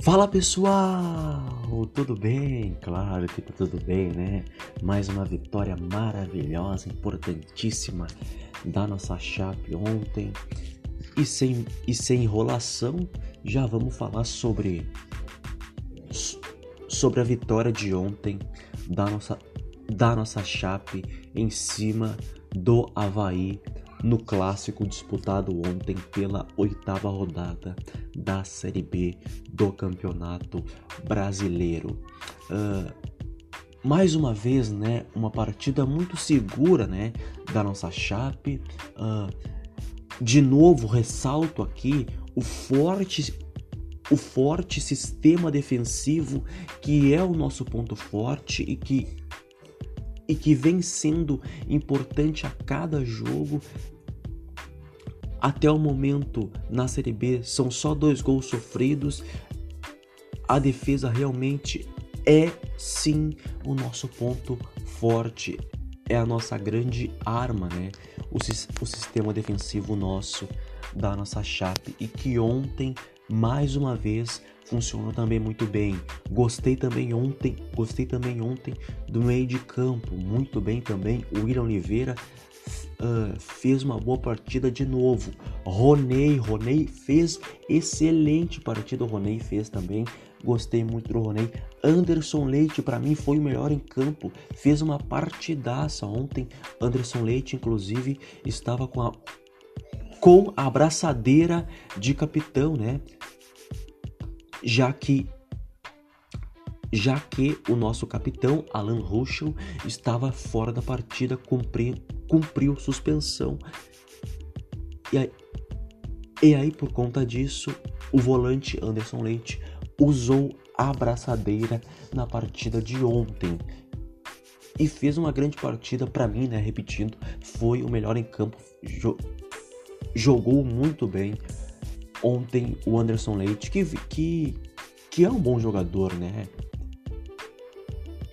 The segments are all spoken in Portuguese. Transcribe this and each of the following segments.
Fala pessoal, tudo bem? Claro que tá tudo bem, né? Mais uma vitória maravilhosa, importantíssima da nossa Chape ontem. E sem, e sem enrolação, já vamos falar sobre sobre a vitória de ontem da nossa da nossa Chape em cima do Havaí no clássico disputado ontem pela oitava rodada da Série B do Campeonato Brasileiro. Uh, mais uma vez, né, uma partida muito segura, né, da nossa Chape. Uh, de novo, ressalto aqui o forte o forte sistema defensivo que é o nosso ponto forte e que e que vem sendo importante a cada jogo. Até o momento na Série B são só dois gols sofridos. A defesa realmente é sim o nosso ponto forte, é a nossa grande arma, né? O, o sistema defensivo nosso da nossa Chape e que ontem mais uma vez funcionou também muito bem. Gostei também ontem, gostei também ontem do meio de campo, muito bem também. O William Oliveira uh, fez uma boa partida de novo. Ronei, Ronei fez excelente partida. O Ronei fez também. Gostei muito do Ronei. Anderson Leite, para mim, foi o melhor em campo. Fez uma partidaça ontem. Anderson Leite, inclusive, estava com a, com a abraçadeira de capitão, né? Já que já que o nosso capitão Alan Ruschel estava fora da partida, cumpriu, cumpriu suspensão. E aí, e aí, por conta disso, o volante Anderson Leite usou a abraçadeira na partida de ontem e fez uma grande partida para mim, né? Repetindo, foi o melhor em campo, jogou muito bem. Ontem o Anderson Leite, que, que, que é um bom jogador, né?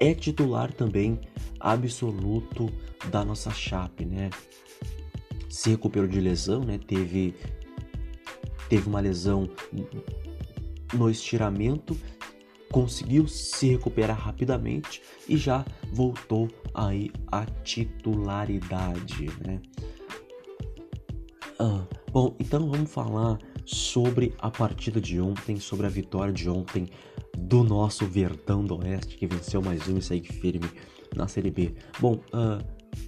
É titular também absoluto da nossa Chape, né? Se recuperou de lesão, né? Teve, teve uma lesão no estiramento, conseguiu se recuperar rapidamente e já voltou aí à titularidade, né? Ah, bom, então vamos falar sobre a partida de ontem, sobre a vitória de ontem do nosso Verdão do Oeste, que venceu mais um e segue firme na Série B. Bom, uh,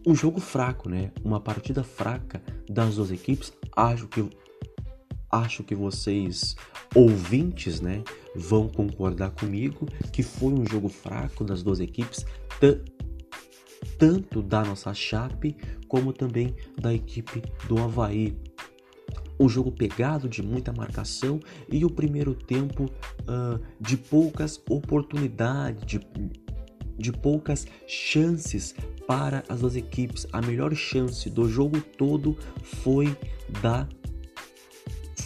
um jogo fraco, né? Uma partida fraca das duas equipes. Acho que acho que vocês ouvintes, né, vão concordar comigo que foi um jogo fraco das duas equipes, tanto da nossa Chape como também da equipe do Havaí. Um jogo pegado de muita marcação e o primeiro tempo uh, de poucas oportunidades, de, de poucas chances para as duas equipes. A melhor chance do jogo todo foi da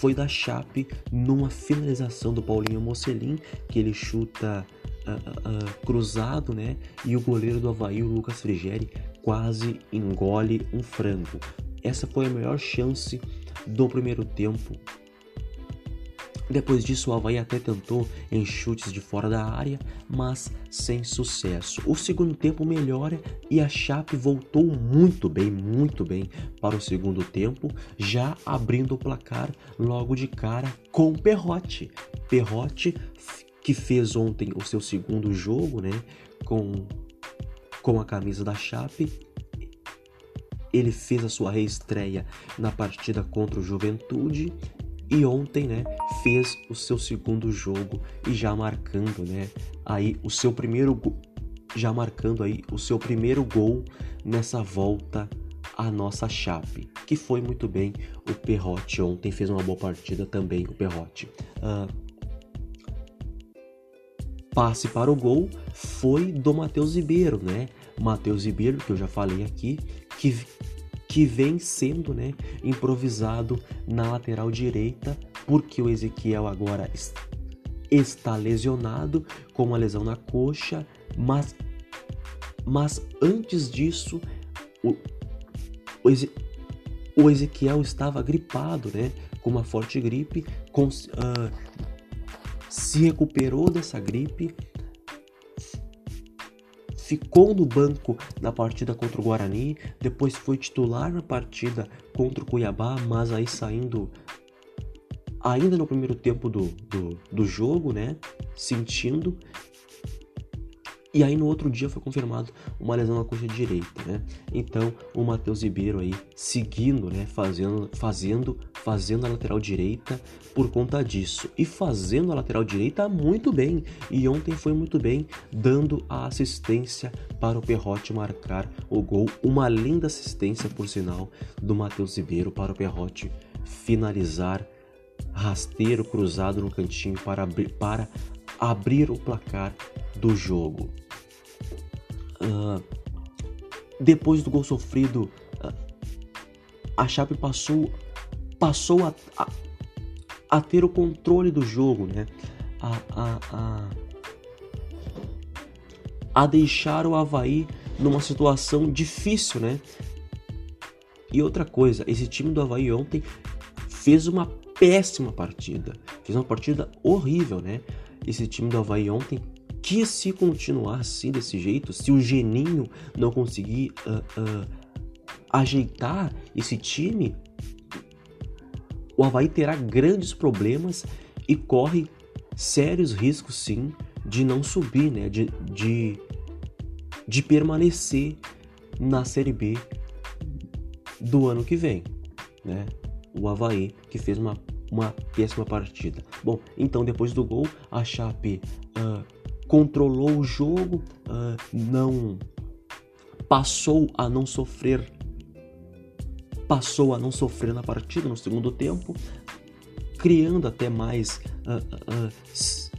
foi da Chape numa finalização do Paulinho Mocelin, que ele chuta uh, uh, cruzado, né? E o goleiro do Havaí, o Lucas Frigeri, quase engole um frango. Essa foi a melhor chance do primeiro tempo. Depois disso, o Havaí até tentou em chutes de fora da área, mas sem sucesso. O segundo tempo melhora e a Chape voltou muito bem, muito bem para o segundo tempo, já abrindo o placar logo de cara com Perrote. Perrote que fez ontem o seu segundo jogo, né, com, com a camisa da Chape. Ele fez a sua reestreia na partida contra o Juventude e ontem, né, fez o seu segundo jogo e já marcando, né, aí o seu primeiro já marcando aí o seu primeiro gol nessa volta à nossa Chape, que foi muito bem o Perrote ontem fez uma boa partida também o Perrote. Uh, passe para o gol foi do Matheus Ribeiro, né? Matheus Ribeiro, que eu já falei aqui, que, que vem sendo né, improvisado na lateral direita, porque o Ezequiel agora está lesionado com uma lesão na coxa, mas, mas antes disso, o, o, o Ezequiel estava gripado, né? Com uma forte gripe, com, uh, se recuperou dessa gripe, ficou no banco na partida contra o Guarani, depois foi titular na partida contra o Cuiabá, mas aí saindo ainda no primeiro tempo do, do, do jogo, né? Sentindo e aí no outro dia foi confirmado uma lesão na coxa direita, né? Então o Matheus Ribeiro aí seguindo, né? Fazendo, fazendo, fazendo a lateral direita por conta disso e fazendo a lateral direita muito bem. E ontem foi muito bem, dando a assistência para o Perrote marcar o gol. Uma linda assistência, por sinal, do Matheus Ribeiro para o Perrote finalizar rasteiro cruzado no cantinho para abrir, para abrir o placar do jogo. Uh, depois do gol sofrido, uh, a Chape passou, passou a, a, a, ter o controle do jogo, né? A, a, a, a deixar o Havaí numa situação difícil, né? E outra coisa, esse time do Havaí ontem fez uma péssima partida. Fez uma partida horrível, né? Esse time do Havaí ontem que se continuar assim desse jeito, se o Geninho não conseguir uh, uh, ajeitar esse time, o Havaí terá grandes problemas e corre sérios riscos sim de não subir, né? De, de, de permanecer na Série B do ano que vem, né? O Havaí que fez uma, uma péssima partida. Bom, então depois do gol, a Chape uh, controlou o jogo, uh, não passou a não sofrer, passou a não sofrer na partida no segundo tempo, criando até mais uh, uh,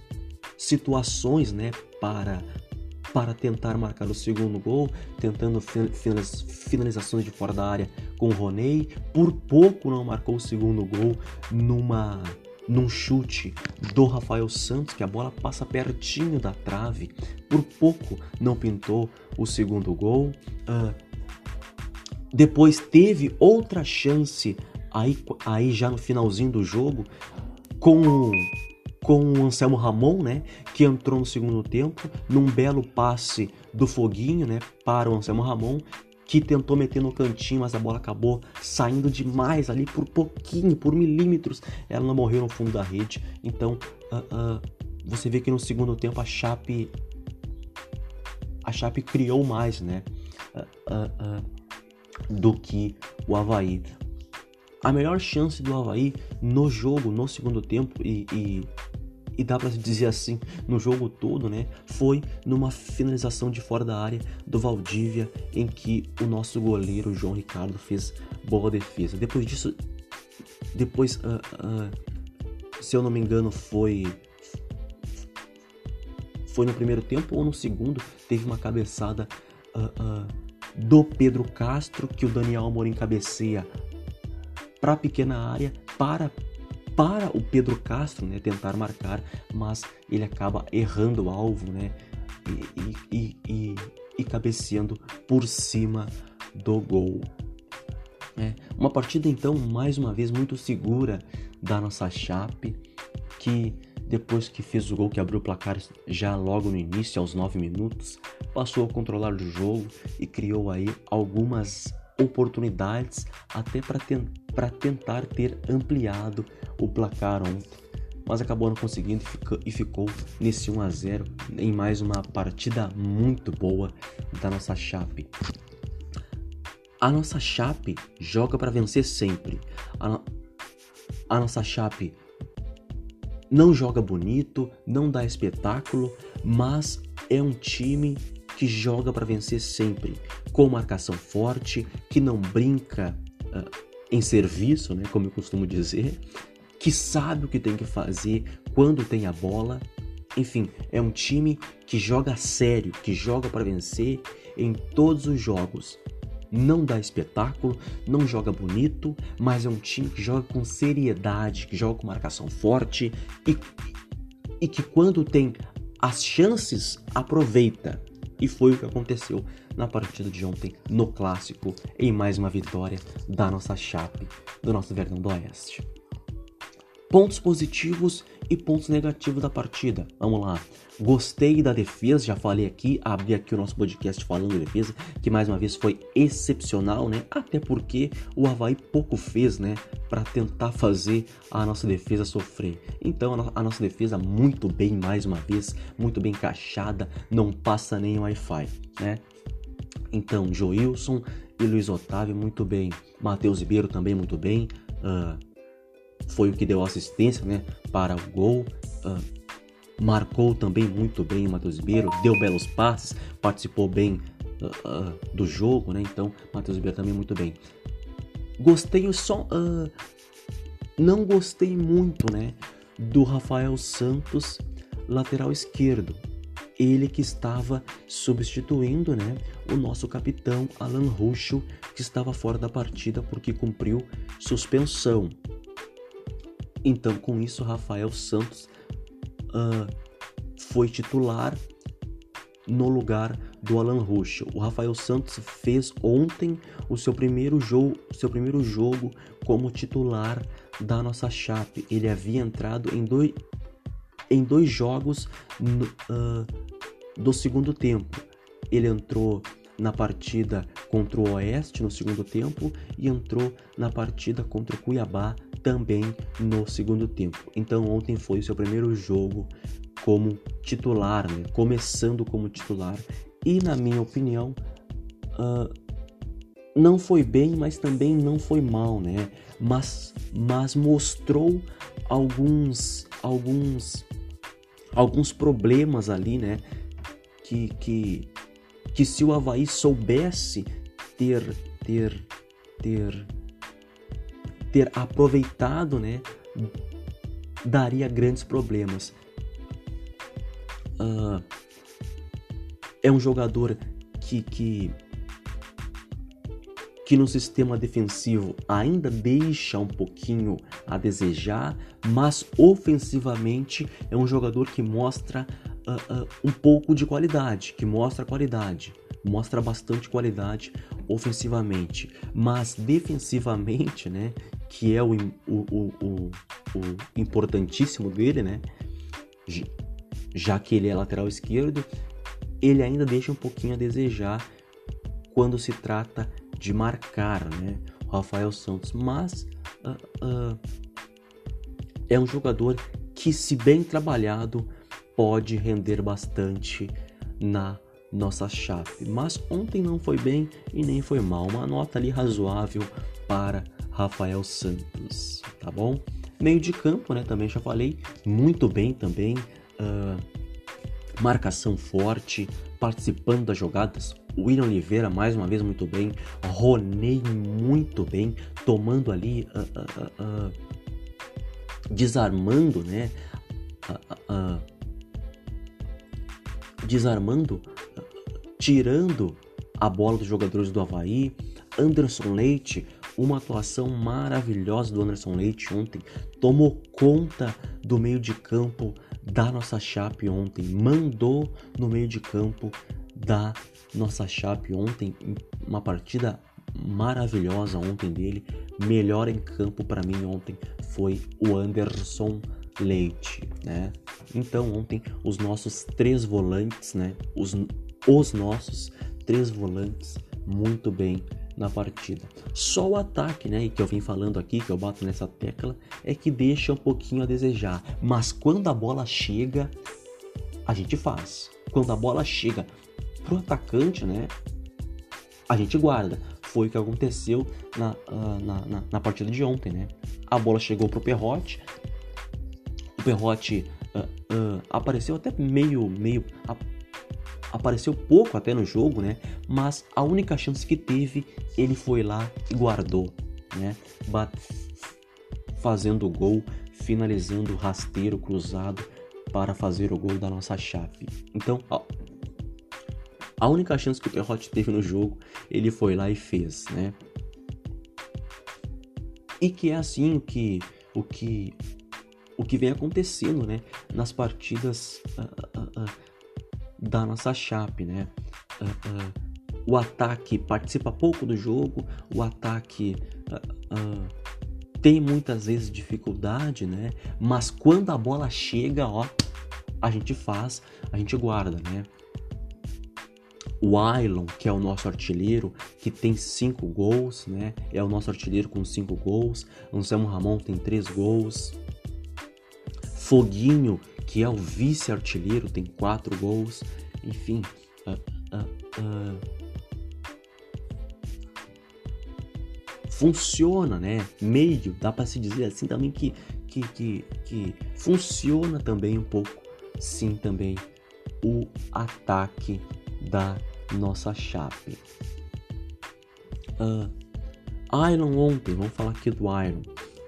situações, né, para para tentar marcar o segundo gol, tentando finalizações de fora da área com o Roney. Por pouco não marcou o segundo gol numa num chute do Rafael Santos, que a bola passa pertinho da trave, por pouco não pintou o segundo gol. Uh, depois teve outra chance aí, aí já no finalzinho do jogo com com o Anselmo Ramon, né, que entrou no segundo tempo, num belo passe do Foguinho, né, para o Anselmo Ramon, que tentou meter no cantinho, mas a bola acabou saindo demais ali por pouquinho, por milímetros. Ela não morreu no fundo da rede. Então, uh, uh, você vê que no segundo tempo a Chape a Chape criou mais, né, uh, do que o Havaí. A melhor chance do Havaí no jogo, no segundo tempo e, e e dá para dizer assim, no jogo todo, né, foi numa finalização de fora da área do Valdívia em que o nosso goleiro João Ricardo fez boa defesa. Depois disso, depois, uh, uh, se eu não me engano, foi foi no primeiro tempo ou no segundo, teve uma cabeçada uh, do Pedro Castro que o Daniel Amorim cabeceia para pequena área para para o Pedro Castro né, tentar marcar, mas ele acaba errando o alvo né, e, e, e, e cabeceando por cima do gol. É, uma partida então mais uma vez muito segura da nossa Chape, que depois que fez o gol que abriu o placar já logo no início, aos 9 minutos, passou a controlar o jogo e criou aí algumas oportunidades até para para tentar ter ampliado o placar ontem, mas acabou não conseguindo e ficou nesse 1 a 0 em mais uma partida muito boa da nossa Chape. A nossa Chape joga para vencer sempre. A, a nossa Chape não joga bonito, não dá espetáculo, mas é um time que joga para vencer sempre, com marcação forte, que não brinca uh, em serviço, né, como eu costumo dizer, que sabe o que tem que fazer quando tem a bola. Enfim, é um time que joga sério, que joga para vencer em todos os jogos. Não dá espetáculo, não joga bonito, mas é um time que joga com seriedade, que joga com marcação forte e, e que quando tem as chances aproveita. E foi o que aconteceu na partida de ontem no clássico, em mais uma vitória da nossa Chape, do nosso Verdão do Oeste. Pontos positivos e pontos negativos da partida. Vamos lá. Gostei da defesa, já falei aqui, abri aqui o nosso podcast falando de defesa, que mais uma vez foi excepcional, né? Até porque o Havaí pouco fez, né? Para tentar fazer a nossa defesa sofrer. Então a nossa defesa muito bem, mais uma vez, muito bem encaixada, não passa nem Wi-Fi, né? Então, Joilson e Luiz Otávio muito bem. Matheus Ribeiro também muito bem. Uh, foi o que deu assistência né, para o gol. Uh, marcou também muito bem o Matheus Ribeiro, deu belos passes, participou bem uh, uh, do jogo, né? Então, Matheus Ribeiro também muito bem. Gostei só. Uh, não gostei muito, né? Do Rafael Santos, lateral esquerdo. Ele que estava substituindo, né? O nosso capitão Alan Ruschel, que estava fora da partida porque cumpriu suspensão. Então, com isso, Rafael Santos uh, foi titular no lugar do Alan Ruschel. O Rafael Santos fez ontem o seu primeiro jogo, seu primeiro jogo como titular da nossa chape. Ele havia entrado em dois, em dois jogos no, uh, do segundo tempo. Ele entrou na partida contra o Oeste no segundo tempo e entrou na partida contra o Cuiabá também no segundo tempo. Então ontem foi o seu primeiro jogo como titular, né? começando como titular e na minha opinião uh, não foi bem, mas também não foi mal, né? Mas, mas mostrou alguns alguns alguns problemas ali, né? Que, que, que se o Havaí soubesse ter ter ter ter aproveitado, né, daria grandes problemas. Uh, é um jogador que, que que no sistema defensivo ainda deixa um pouquinho a desejar, mas ofensivamente é um jogador que mostra uh, um pouco de qualidade, que mostra qualidade, mostra bastante qualidade ofensivamente, mas defensivamente, né, que é o, o, o, o, importantíssimo dele, né? Já que ele é lateral esquerdo, ele ainda deixa um pouquinho a desejar quando se trata de marcar, né? Rafael Santos, mas uh, é um jogador que, se bem trabalhado, pode render bastante na nossa chave. Mas ontem não foi bem e nem foi mal. Uma nota ali razoável para Rafael Santos, tá bom? Meio de campo, né? Também já falei, muito bem também. Uh, marcação forte, participando das jogadas. William Oliveira, mais uma vez, muito bem. Ronei, muito bem, tomando ali, uh, uh, desarmando, né? Desarmando, tirando a bola dos jogadores do Havaí. Anderson Leite uma atuação maravilhosa do Anderson Leite ontem. Tomou conta do meio de campo da nossa Chape ontem. Mandou no meio de campo da nossa Chape ontem. Uma partida maravilhosa ontem dele. Melhor em campo para mim ontem foi o Anderson Leite, né? Então ontem os nossos três volantes, né? Os, os nossos três volantes muito bem na partida. Só o ataque, né, que eu vim falando aqui, que eu bato nessa tecla, é que deixa um pouquinho a desejar. Mas quando a bola chega, a gente faz. Quando a bola chega pro atacante, né, a gente guarda. Foi o que aconteceu na, uh, na, na, na, partida de ontem, né? A bola chegou pro Perrote, o Perrote uh, apareceu até meio, meio apareceu pouco até no jogo, né? Mas a única chance que teve, ele foi lá e guardou, né? fazendo o gol, finalizando o rasteiro cruzado para fazer o gol da nossa chave. Então, a única chance que o Perrote teve no jogo, ele foi lá e fez, né? E que é assim que o que o que vem acontecendo, né, nas partidas uh, uh, uh, da nossa chape, né? Uh, uh, o ataque participa pouco do jogo, o ataque uh, tem muitas vezes dificuldade, né? Mas quando a bola chega, ó, a gente faz, a gente guarda, né? O Ailon, que é o nosso artilheiro, que tem cinco gols, né? É o nosso artilheiro com cinco gols. Anselmo Ramon tem três gols. Foguinho, que é o vice-artilheiro, tem quatro gols. Enfim, uh, uh, uh, funciona, né? Meio, dá para se dizer assim também que, que, que, que funciona também um pouco, sim, também o ataque da nossa chape. Iron ontem, vamos falar aqui do Iron.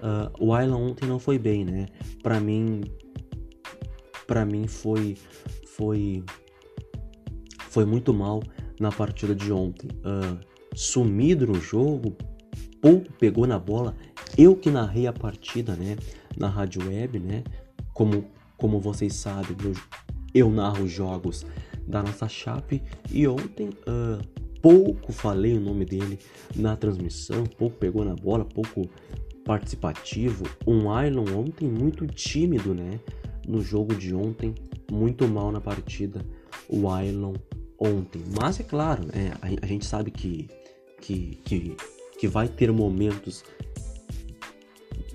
Uh, o Iron ontem não foi bem, né? Para mim, para mim foi, foi, foi muito mal na partida de ontem. Uh, sumido no jogo, pouco pegou na bola. Eu que narrei a partida, né, na rádio web, né, como, como vocês sabem, eu, eu narro jogos da nossa chape e ontem uh, pouco falei o nome dele na transmissão, pouco pegou na bola, pouco participativo. Um Ailon ontem muito tímido, né, no jogo de ontem, muito mal na partida. O Ailon ontem, mas é claro, né, a, a gente sabe que que, que que vai ter momentos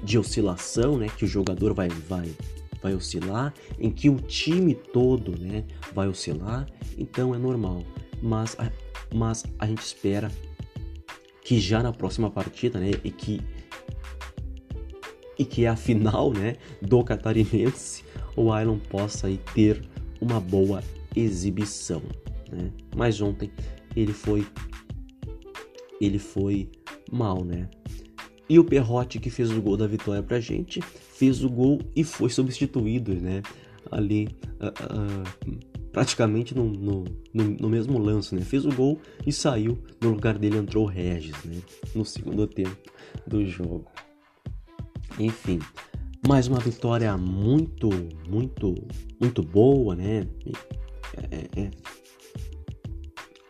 de oscilação, né, que o jogador vai vai vai oscilar, em que o time todo, né, vai oscilar, então é normal. Mas a, mas a gente espera que já na próxima partida, né, e que e que é a final, né, do catarinense, o Iron possa aí ter uma boa exibição, né? Mas ontem ele foi ele foi mal, né? E o Perrotti, que fez o gol da vitória pra gente, fez o gol e foi substituído, né? Ali, uh, uh, praticamente no, no, no, no, mesmo lance, né? Fez o gol e saiu. No lugar dele entrou o Regis, né? No segundo tempo do jogo. Enfim, mais uma vitória muito, muito, muito boa, né? É, é,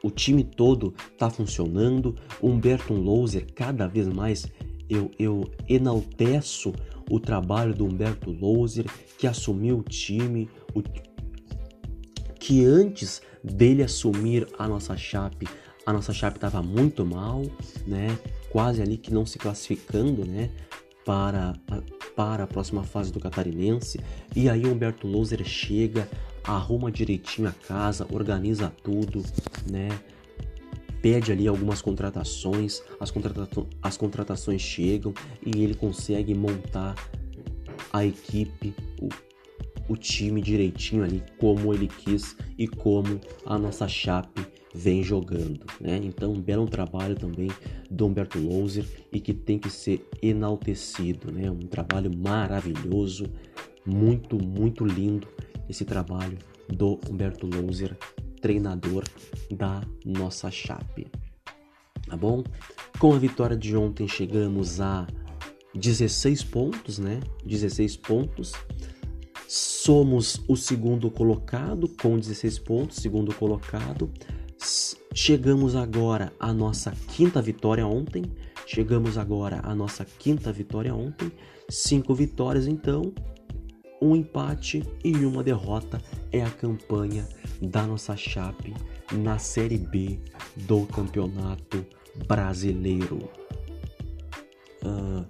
o time todo está funcionando. Humberto Louser, cada vez mais eu, eu enalteço o trabalho do Humberto Louser, que assumiu o time, o, que antes dele assumir a nossa chape, a nossa chape estava muito mal, né? Quase ali que não se classificando, né? Para para a próxima fase do Catarinense. E aí Humberto Louser chega, arruma direitinho a casa, organiza tudo, né? Pede ali algumas contratações, as, contrata as contratações chegam e ele consegue montar a equipe, o, o time direitinho ali, como ele quis e como a nossa chape vem jogando, né? Então, um belo trabalho também do Humberto Louser e que tem que ser enaltecido, né? Um trabalho maravilhoso, muito, muito lindo esse trabalho do Humberto Louser, treinador da nossa Chape. Tá bom? Com a vitória de ontem chegamos a 16 pontos, né? 16 pontos. Somos o segundo colocado com 16 pontos, segundo colocado. Chegamos agora à nossa quinta vitória ontem. Chegamos agora à nossa quinta vitória ontem. Cinco vitórias então um empate e uma derrota é a campanha da nossa Chape na Série B do Campeonato Brasileiro. Uh,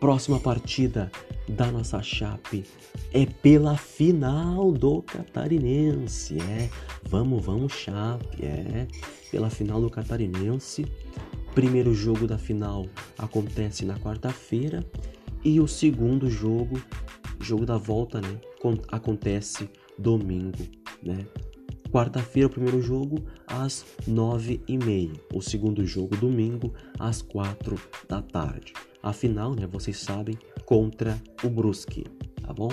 próxima partida da nossa Chape é pela final do Catarinense. É, vamos, vamos, Chape. É, pela final do Catarinense. Primeiro jogo da final acontece na quarta-feira e o segundo jogo jogo da volta, né, acontece domingo, né? Quarta-feira o primeiro jogo às nove e meia, o segundo jogo domingo às quatro da tarde. A final, né, vocês sabem, contra o Brusque, tá bom?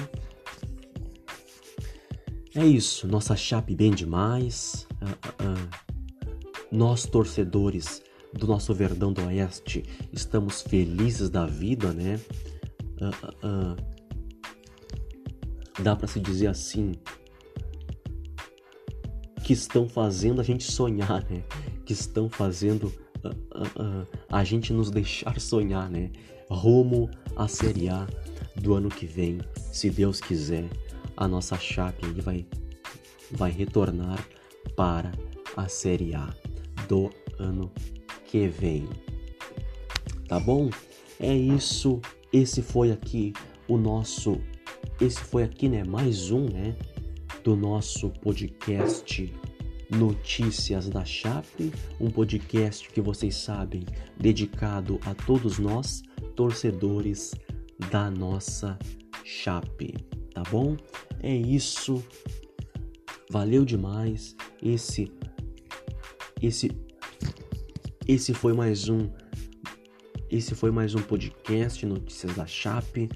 É isso, nossa chape bem demais. Uh, uh, uh. Nós torcedores do nosso Verdão do Oeste estamos felizes da vida, né? Dá para se dizer assim, que estão fazendo a gente sonhar, né? Que estão fazendo a gente nos deixar sonhar, né? Rumo à Série A do ano que vem, se Deus quiser, a nossa Chape vai, vai retornar para a Série A do ano que vem. Tá bom? É isso. Esse foi aqui o nosso. Esse foi aqui, né? Mais um, né? Do nosso podcast Notícias da Chape, um podcast que vocês sabem dedicado a todos nós, torcedores da nossa Chape, tá bom? É isso. Valeu demais. Esse esse esse foi mais um esse foi mais um podcast Notícias da Chape.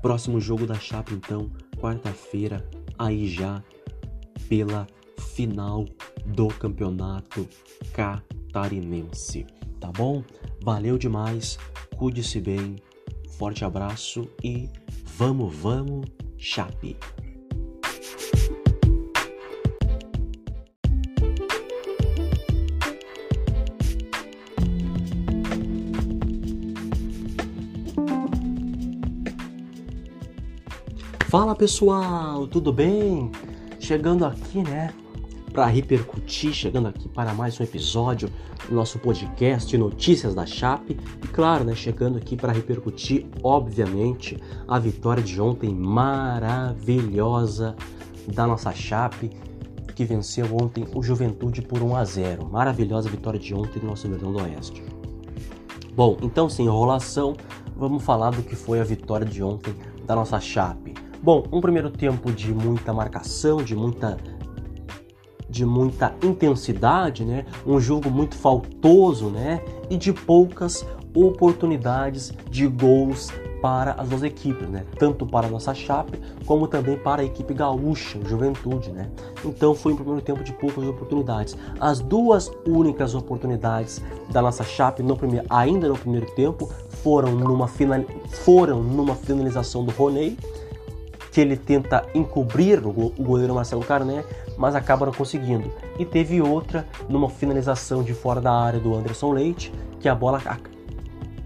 Próximo jogo da Chape então, quarta-feira, aí já pela final do campeonato catarinense. Tá bom? Valeu demais, cuide-se bem, forte abraço e vamos, vamos, Chape! Fala pessoal, tudo bem? Chegando aqui, né, para repercutir, chegando aqui para mais um episódio do nosso podcast Notícias da Chape e claro, né, chegando aqui para repercutir, obviamente, a vitória de ontem maravilhosa da nossa Chape que venceu ontem o Juventude por 1 a 0. Maravilhosa vitória de ontem do nosso Verdão do Oeste. Bom, então sem enrolação, vamos falar do que foi a vitória de ontem da nossa Chape. Bom, um primeiro tempo de muita marcação, de muita de muita intensidade, né? Um jogo muito faltoso, né? E de poucas oportunidades de gols para as duas equipes, né? Tanto para a nossa Chape como também para a equipe gaúcha, Juventude, né? Então foi um primeiro tempo de poucas oportunidades. As duas únicas oportunidades da nossa Chape no primeiro, ainda no primeiro tempo foram numa final, foram numa finalização do Roney que ele tenta encobrir o goleiro Marcelo Carné, mas acaba não conseguindo. E teve outra numa finalização de fora da área do Anderson Leite, que a bola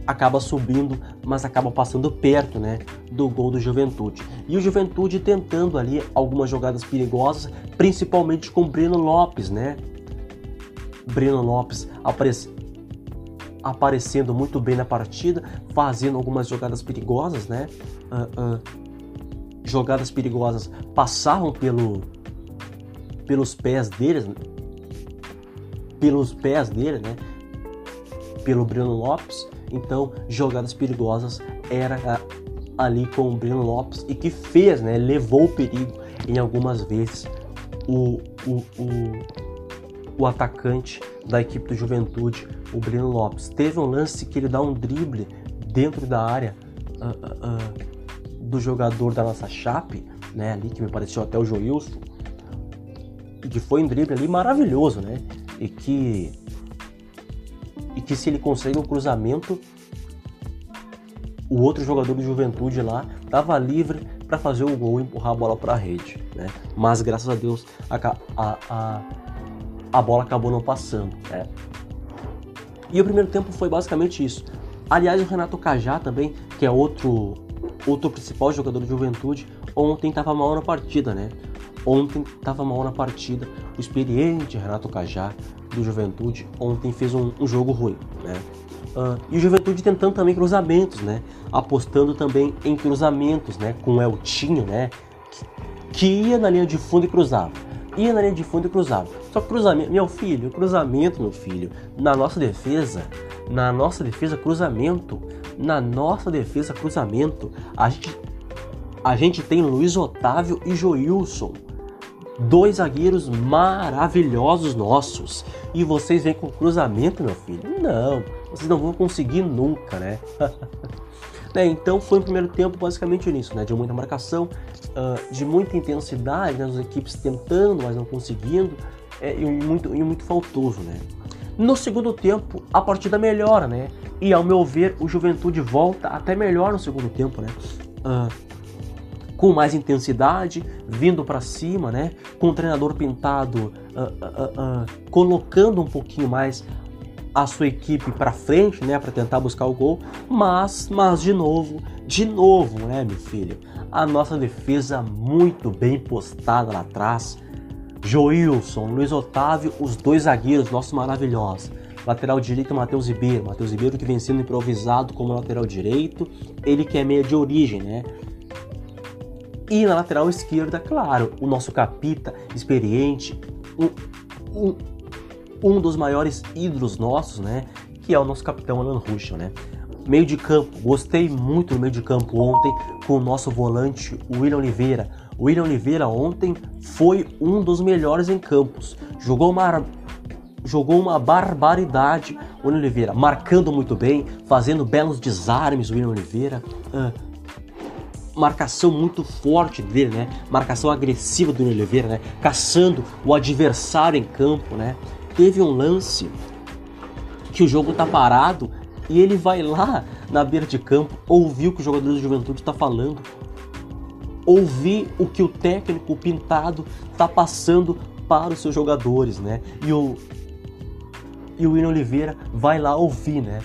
acaba subindo, mas acaba passando perto, né, do gol do Juventude. E o Juventude tentando ali algumas jogadas perigosas, principalmente com Breno Lopes, né? Breno Lopes aparece aparecendo muito bem na partida, fazendo algumas jogadas perigosas, né? Uh, uh, jogadas perigosas passavam pelo, pelos pés deles, pelos pés dele, né? Pelo Breno Lopes. Então, jogadas perigosas era ali com o Breno Lopes e que fez, né? Levou o perigo em algumas vezes o, o, o, o atacante da equipe do Juventude, o Breno Lopes. Teve um lance que ele dá um drible dentro da área. Uh, uh, uh, do jogador da nossa Chape, né, ali que me pareceu até o Joilson, que foi um drible ali maravilhoso, né? E que e que se ele consegue um cruzamento, o outro jogador do Juventude lá estava livre para fazer o gol e empurrar a bola para a rede, né? Mas graças a Deus a, a, a, a bola acabou não passando, né? E o primeiro tempo foi basicamente isso. Aliás, o Renato Cajá também, que é outro outro principal jogador de Juventude, ontem estava mal na partida, né? Ontem estava mal na partida. O experiente Renato Cajá do Juventude ontem fez um, um jogo ruim, né? Uh, e o Juventude tentando também cruzamentos, né? Apostando também em cruzamentos, né? Com o Eltinho, né? Que, que ia na linha de fundo e cruzava. Ia na linha de fundo e cruzava. Só cruzamento, meu filho, cruzamento, meu filho, na nossa defesa, na nossa defesa, cruzamento na nossa defesa cruzamento, a gente, a gente tem Luiz Otávio e Joilson. Dois zagueiros maravilhosos nossos. E vocês vêm com cruzamento, meu filho? Não, vocês não vão conseguir nunca, né? né? Então foi o primeiro tempo basicamente nisso, né? De muita marcação, uh, de muita intensidade, né? as equipes tentando, mas não conseguindo, é, e, muito, e muito faltoso, né? No segundo tempo, a partida melhora, né? E ao meu ver, o Juventude volta até melhor no segundo tempo, né? Uh, com mais intensidade, vindo para cima, né? Com o treinador pintado uh, uh, colocando um pouquinho mais a sua equipe para frente, né, para tentar buscar o gol, mas, mas de novo, de novo, né, meu filho, a nossa defesa muito bem postada lá atrás. Joilson, Luiz Otávio, os dois zagueiros, nossos maravilhosos. Lateral direito, Matheus Ribeiro. Matheus Ribeiro que vem sendo improvisado como lateral direito. Ele que é meia de origem, né? E na lateral esquerda, claro, o nosso capita experiente, um, um, um dos maiores ídolos nossos, né? Que é o nosso capitão Alan Ruschel, né? Meio de campo, gostei muito do meio de campo ontem com o nosso volante William Oliveira. O William Oliveira ontem foi um dos melhores em campos. Jogou uma, jogou uma barbaridade o William Oliveira, marcando muito bem, fazendo belos desarmes o William Oliveira. Uh, marcação muito forte dele, né? Marcação agressiva do Oliveira, né? Caçando o adversário em campo, né? Teve um lance que o jogo tá parado e ele vai lá na beira de campo ouvir o que o jogador da Juventude está falando, ouvir o que o técnico pintado tá passando para os seus jogadores, né? E o e o William Oliveira vai lá ouvir, né?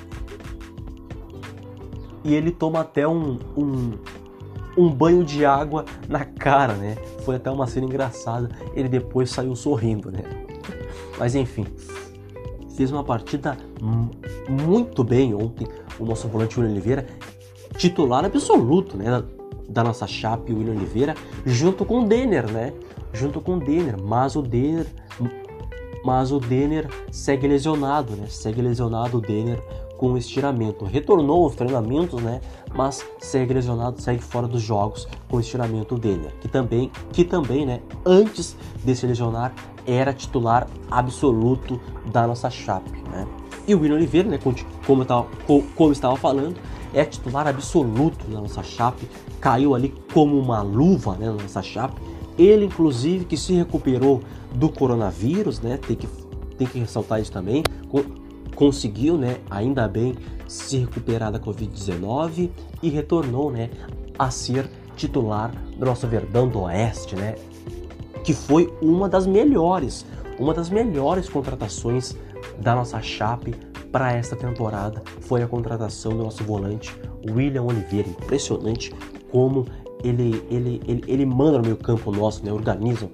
E ele toma até um, um, um banho de água na cara, né? Foi até uma cena engraçada. Ele depois saiu sorrindo, né? Mas enfim, fez uma partida muito bem ontem o nosso volante William Oliveira, titular absoluto, né? Da nossa chape, William Oliveira, junto com o Denner, né? Junto com o Denner, mas o Denner mas o Denner segue lesionado, né? Segue lesionado o Denner com estiramento. Retornou aos treinamentos, né? Mas segue lesionado, segue fora dos jogos com estiramento dele, que também, que também, né? Antes de se lesionar, era titular absoluto da nossa chape, né? E o William Oliveira, né? Como eu estava, como eu estava falando, é titular absoluto da nossa chape, caiu ali como uma luva, né? Na nossa chape. Ele, inclusive, que se recuperou do coronavírus, né? Tem que, tem que ressaltar isso também conseguiu, né, ainda bem, se recuperar da Covid-19 e retornou, né, a ser titular do nosso Verdão do Oeste, né, que foi uma das melhores, uma das melhores contratações da nossa Chape para esta temporada foi a contratação do nosso volante William Oliveira. Impressionante como ele, ele, ele, ele manda no meio campo nosso, né? organiza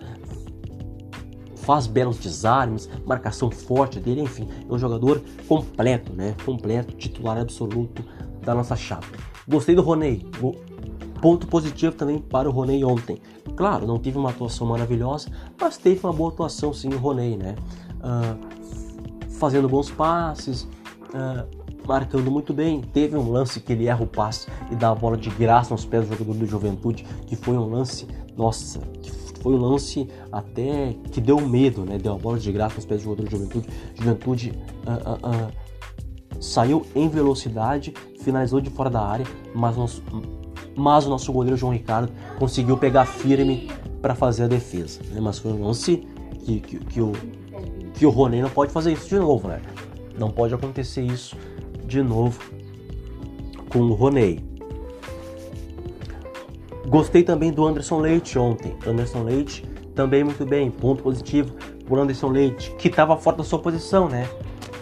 faz belos desarmes, marcação forte dele, enfim, é um jogador completo, né? Completo, titular absoluto da nossa chapa. Gostei do Roney. Ponto positivo também para o Roney ontem. Claro, não teve uma atuação maravilhosa, mas teve uma boa atuação sim o Roney, né? Uh, fazendo bons passes, uh, marcando muito bem. Teve um lance que ele erra o passe e dá a bola de graça nos pés do jogador do Juventude, que foi um lance, nossa, que foi um lance até que deu medo, né? Deu a bola de graça nos pés do jogador de Juventude. Juventude uh, uh, saiu em velocidade, finalizou de fora da área, mas, nosso, mas o nosso goleiro João Ricardo conseguiu pegar firme para fazer a defesa. Né? Mas foi um lance que, que, que, o, que o Rony não pode fazer isso de novo, né? Não pode acontecer isso de novo com o Roney. Gostei também do Anderson Leite ontem. Anderson Leite também muito bem, ponto positivo por Anderson Leite, que estava fora da sua posição, né?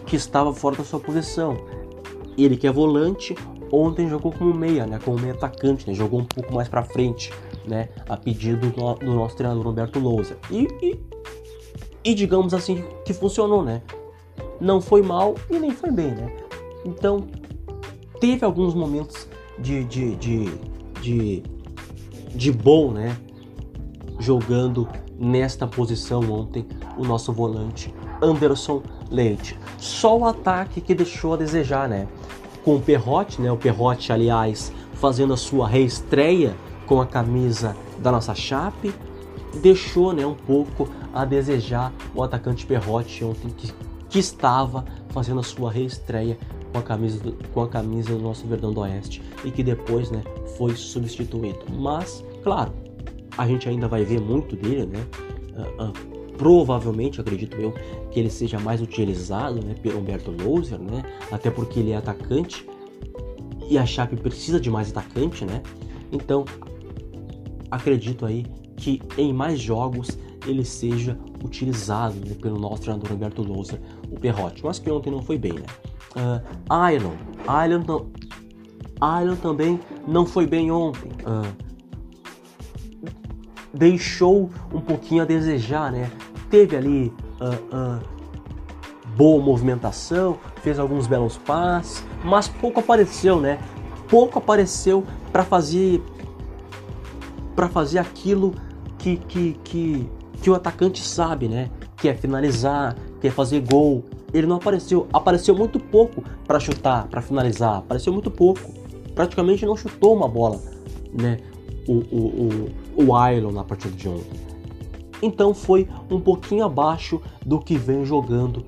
Que estava fora da sua posição. Ele que é volante, ontem jogou como meia, né? Como meia atacante, né? Jogou um pouco mais para frente, né? A pedido do, do, nosso treinador Roberto Lousa. E, e, e digamos assim que funcionou, né? Não foi mal e nem foi bem, né? Então teve alguns momentos de, de, de, de de bom, né? Jogando nesta posição ontem o nosso volante Anderson Leite. Só o ataque que deixou a desejar, né? Com o Perrote, né? O Perrote, aliás, fazendo a sua reestreia com a camisa da nossa Chape, deixou, né, um pouco a desejar o atacante Perrote ontem que, que estava fazendo a sua reestreia com a camisa do, com a camisa do nosso Verdão do Oeste e que depois, né, foi substituído. Mas, claro, a gente ainda vai ver muito dele, né? Uh, uh, provavelmente, acredito eu, que ele seja mais utilizado, né, pelo Humberto Louser, né? Até porque ele é atacante e a Chape precisa de mais atacante, né? Então, acredito aí que em mais jogos ele seja utilizado né, pelo nosso treinador Roberto Louser, o Perrotti, mas que ontem não foi bem, né? Uh, Island, Island, Island também não foi bem ontem. Uh, deixou um pouquinho a desejar, né? Teve ali uh, uh, boa movimentação, fez alguns belos passes, mas pouco apareceu, né? Pouco apareceu para fazer para fazer aquilo que, que, que, que o atacante sabe, né? Que é finalizar, que é fazer gol. Ele não apareceu, apareceu muito pouco para chutar, para finalizar, apareceu muito pouco. Praticamente não chutou uma bola, né? O, o, o, o Ailon na partida de ontem. Então foi um pouquinho abaixo do que vem jogando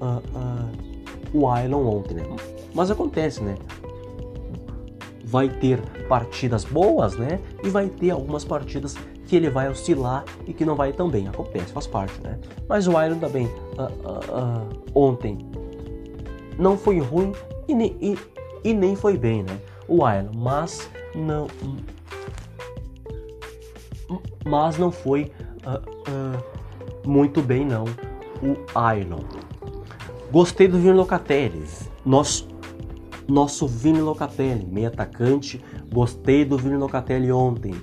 uh, uh, o Ailon ontem, né? Mas acontece, né? Vai ter partidas boas, né? E vai ter algumas partidas que ele vai oscilar e que não vai tão bem. Acontece, faz parte, né? Mas o Iron também uh, uh, uh, ontem não foi ruim e nem, e, e, nem foi bem, né? O Iron, mas não mas não foi muito bem não o Iron. Gostei do Vini Locatelli, nosso nosso Vini Locatelli, meio atacante. Gostei do Vini Locatelli ontem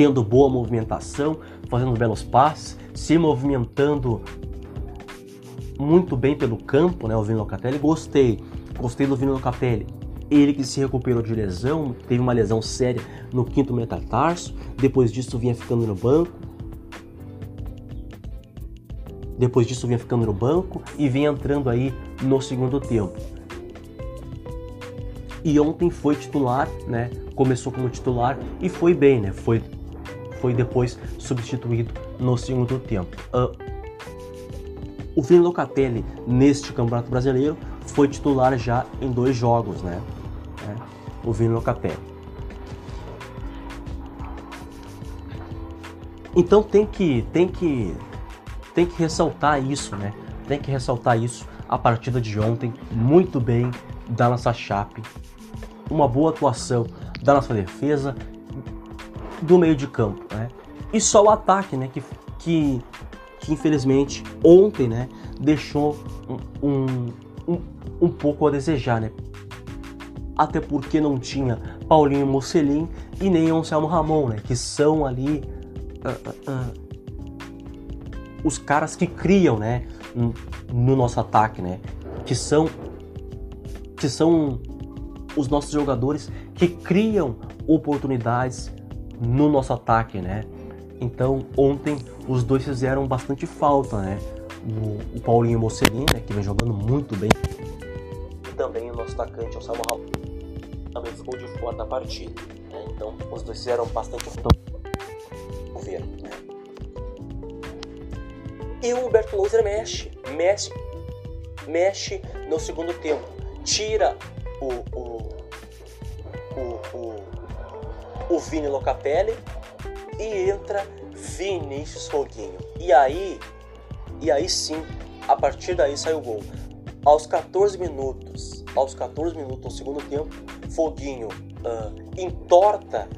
tendo boa movimentação, fazendo belos passes, se movimentando muito bem pelo campo, né, o Vino Locatelli. Gostei, gostei do Vino Locatelli. Ele que se recuperou de lesão, teve uma lesão séria no quinto metatarso, depois disso vinha ficando no banco. Depois disso vinha ficando no banco e vinha entrando aí no segundo tempo. E ontem foi titular, né? Começou como titular e foi bem, né? Foi foi depois substituído no segundo tempo. Uh, o Vini Locatelli, neste Campeonato Brasileiro, foi titular já em dois jogos, né? É, o Vini Locatelli. Então tem que, tem que, tem que ressaltar isso, né? Tem que ressaltar isso. A partida de ontem, muito bem da nossa Chape. Uma boa atuação da nossa defesa do meio de campo, né? E só o ataque, né? Que, que, que infelizmente ontem, né? Deixou um, um, um pouco a desejar, né? Até porque não tinha Paulinho Mocelin e nem Anselmo Ramon, né? Que são ali uh, uh, os caras que criam, né? No nosso ataque, né? Que são que são os nossos jogadores que criam oportunidades no nosso ataque, né? Então ontem os dois fizeram bastante falta, né? O, o Paulinho Mocelin, né, que vem jogando muito bem. E também o nosso atacante, o Samuel Raul, também ficou de fora da partida. Né? Então os dois fizeram bastante falta. Ver, né? E o Humberto Louser mexe, mexe, mexe no segundo tempo. Tira o, o, o, o o Vini Locatelli e entra Vinícius Foguinho. E aí, e aí sim, a partir daí sai o gol. Aos 14 minutos, aos 14 minutos do segundo tempo, Foguinho uh, entorta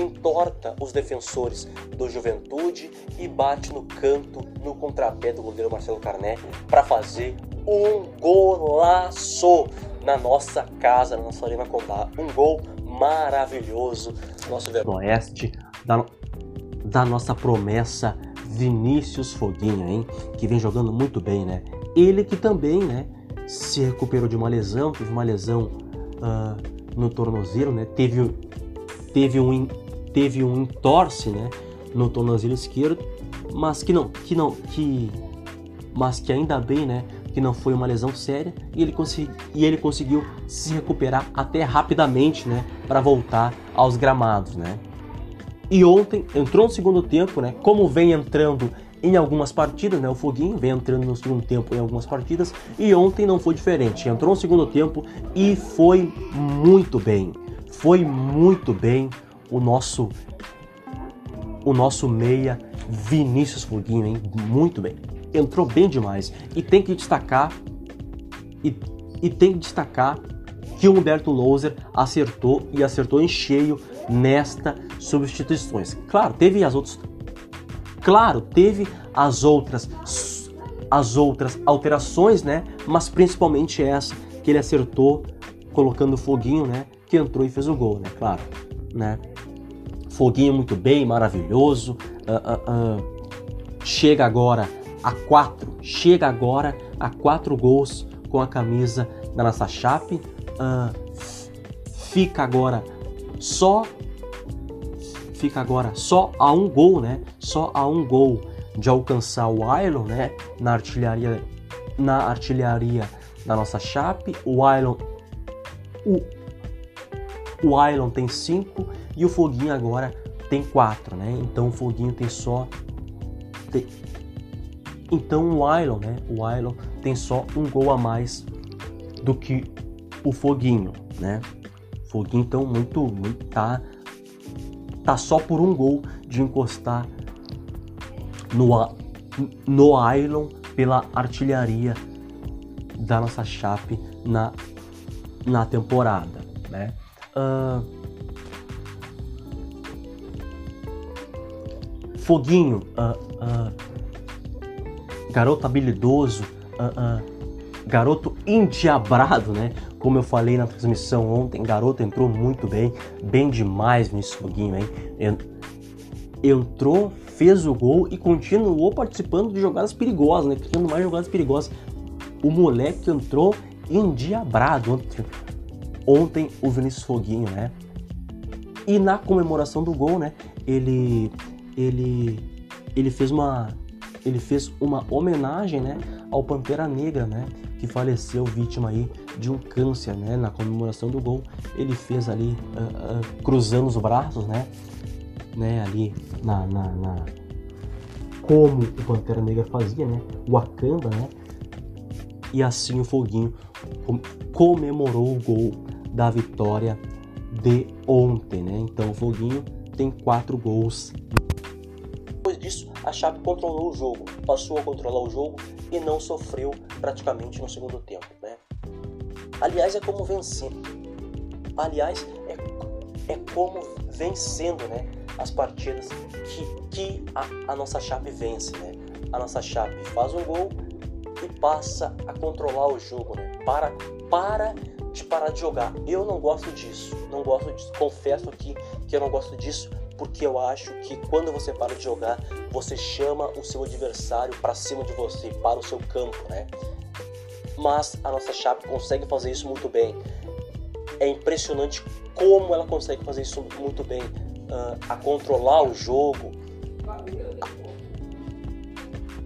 entorta os defensores do Juventude e bate no canto, no contrapé do goleiro Marcelo Carné para fazer um golaço na nossa casa, na nossa Arena Condá. Um gol maravilhoso, nosso Oeste, da, da nossa promessa Vinícius Foguinho, hein? Que vem jogando muito bem, né? Ele que também, né? Se recuperou de uma lesão, teve uma lesão uh, no tornozelo, né? Teve, teve, um, teve um entorce, né? No tornozelo esquerdo, mas que não, que não, que, mas que ainda bem, né? Que não foi uma lesão séria e ele, e ele conseguiu se recuperar até rapidamente, né, para voltar aos gramados, né. E ontem entrou no segundo tempo, né, como vem entrando em algumas partidas, né, o Foguinho vem entrando no segundo tempo em algumas partidas e ontem não foi diferente. Entrou no segundo tempo e foi muito bem. Foi muito bem o nosso o nosso meia Vinícius Foguinho, hein? Muito bem entrou bem demais. E tem que destacar e, e tem que destacar que o Humberto Louser acertou e acertou em cheio nesta substituições. Claro, teve as outras Claro, teve as outras as outras alterações, né? Mas principalmente essa que ele acertou colocando o Foguinho, né? Que entrou e fez o gol, né? Claro, né? Foguinho muito bem, maravilhoso. Uh, uh, uh. Chega agora a quatro, chega agora a quatro gols com a camisa da nossa Chape. fica agora só fica agora só a um gol, né? Só a um gol de alcançar o Ailon, né? Na artilharia, na artilharia da nossa Chape. O Ailon, o, o Ailon tem cinco e o Foguinho agora tem quatro, né? Então o Foguinho tem só tem, então o Ailon, né? O Ailon tem só um gol a mais do que o Foguinho, né? Foguinho então muito, muito tá tá só por um gol de encostar no, no Ailon pela artilharia da nossa Chape na, na temporada, né? Uh, Foguinho, uh, uh, garoto habilidoso, garoto endiabrado, né? Como eu falei na transmissão ontem, garoto entrou muito bem, bem demais nesse foguinho, hein? Entrou, fez o gol e continuou participando de jogadas perigosas, né? Criando mais jogadas perigosas. O moleque entrou endiabrado ontem, ontem o Vinícius Foguinho, né? E na comemoração do gol, né? Ele ele ele fez uma ele fez uma homenagem, né, ao Pantera Negra, né, que faleceu vítima aí de um câncer, né, na comemoração do gol. Ele fez ali uh, uh, cruzando os braços, né, né, ali na, na, na, como o Pantera Negra fazia, né, o Wakanda, né, e assim o Foguinho comemorou o gol da vitória de ontem, né. Então o Foguinho tem quatro gols depois disso, a Chape controlou o jogo, passou a controlar o jogo e não sofreu praticamente no segundo tempo. Né? Aliás, é como vencer. Aliás, é, é como vencendo né, as partidas que, que a, a nossa Chape vence. Né? A nossa Chape faz um gol e passa a controlar o jogo. Né? Para, para de parar de jogar. Eu não gosto disso. Não gosto disso. Confesso aqui que eu não gosto disso porque eu acho que quando você para de jogar, você chama o seu adversário para cima de você, para o seu campo, né? Mas a nossa Chape consegue fazer isso muito bem. É impressionante como ela consegue fazer isso muito bem, uh, a controlar o jogo,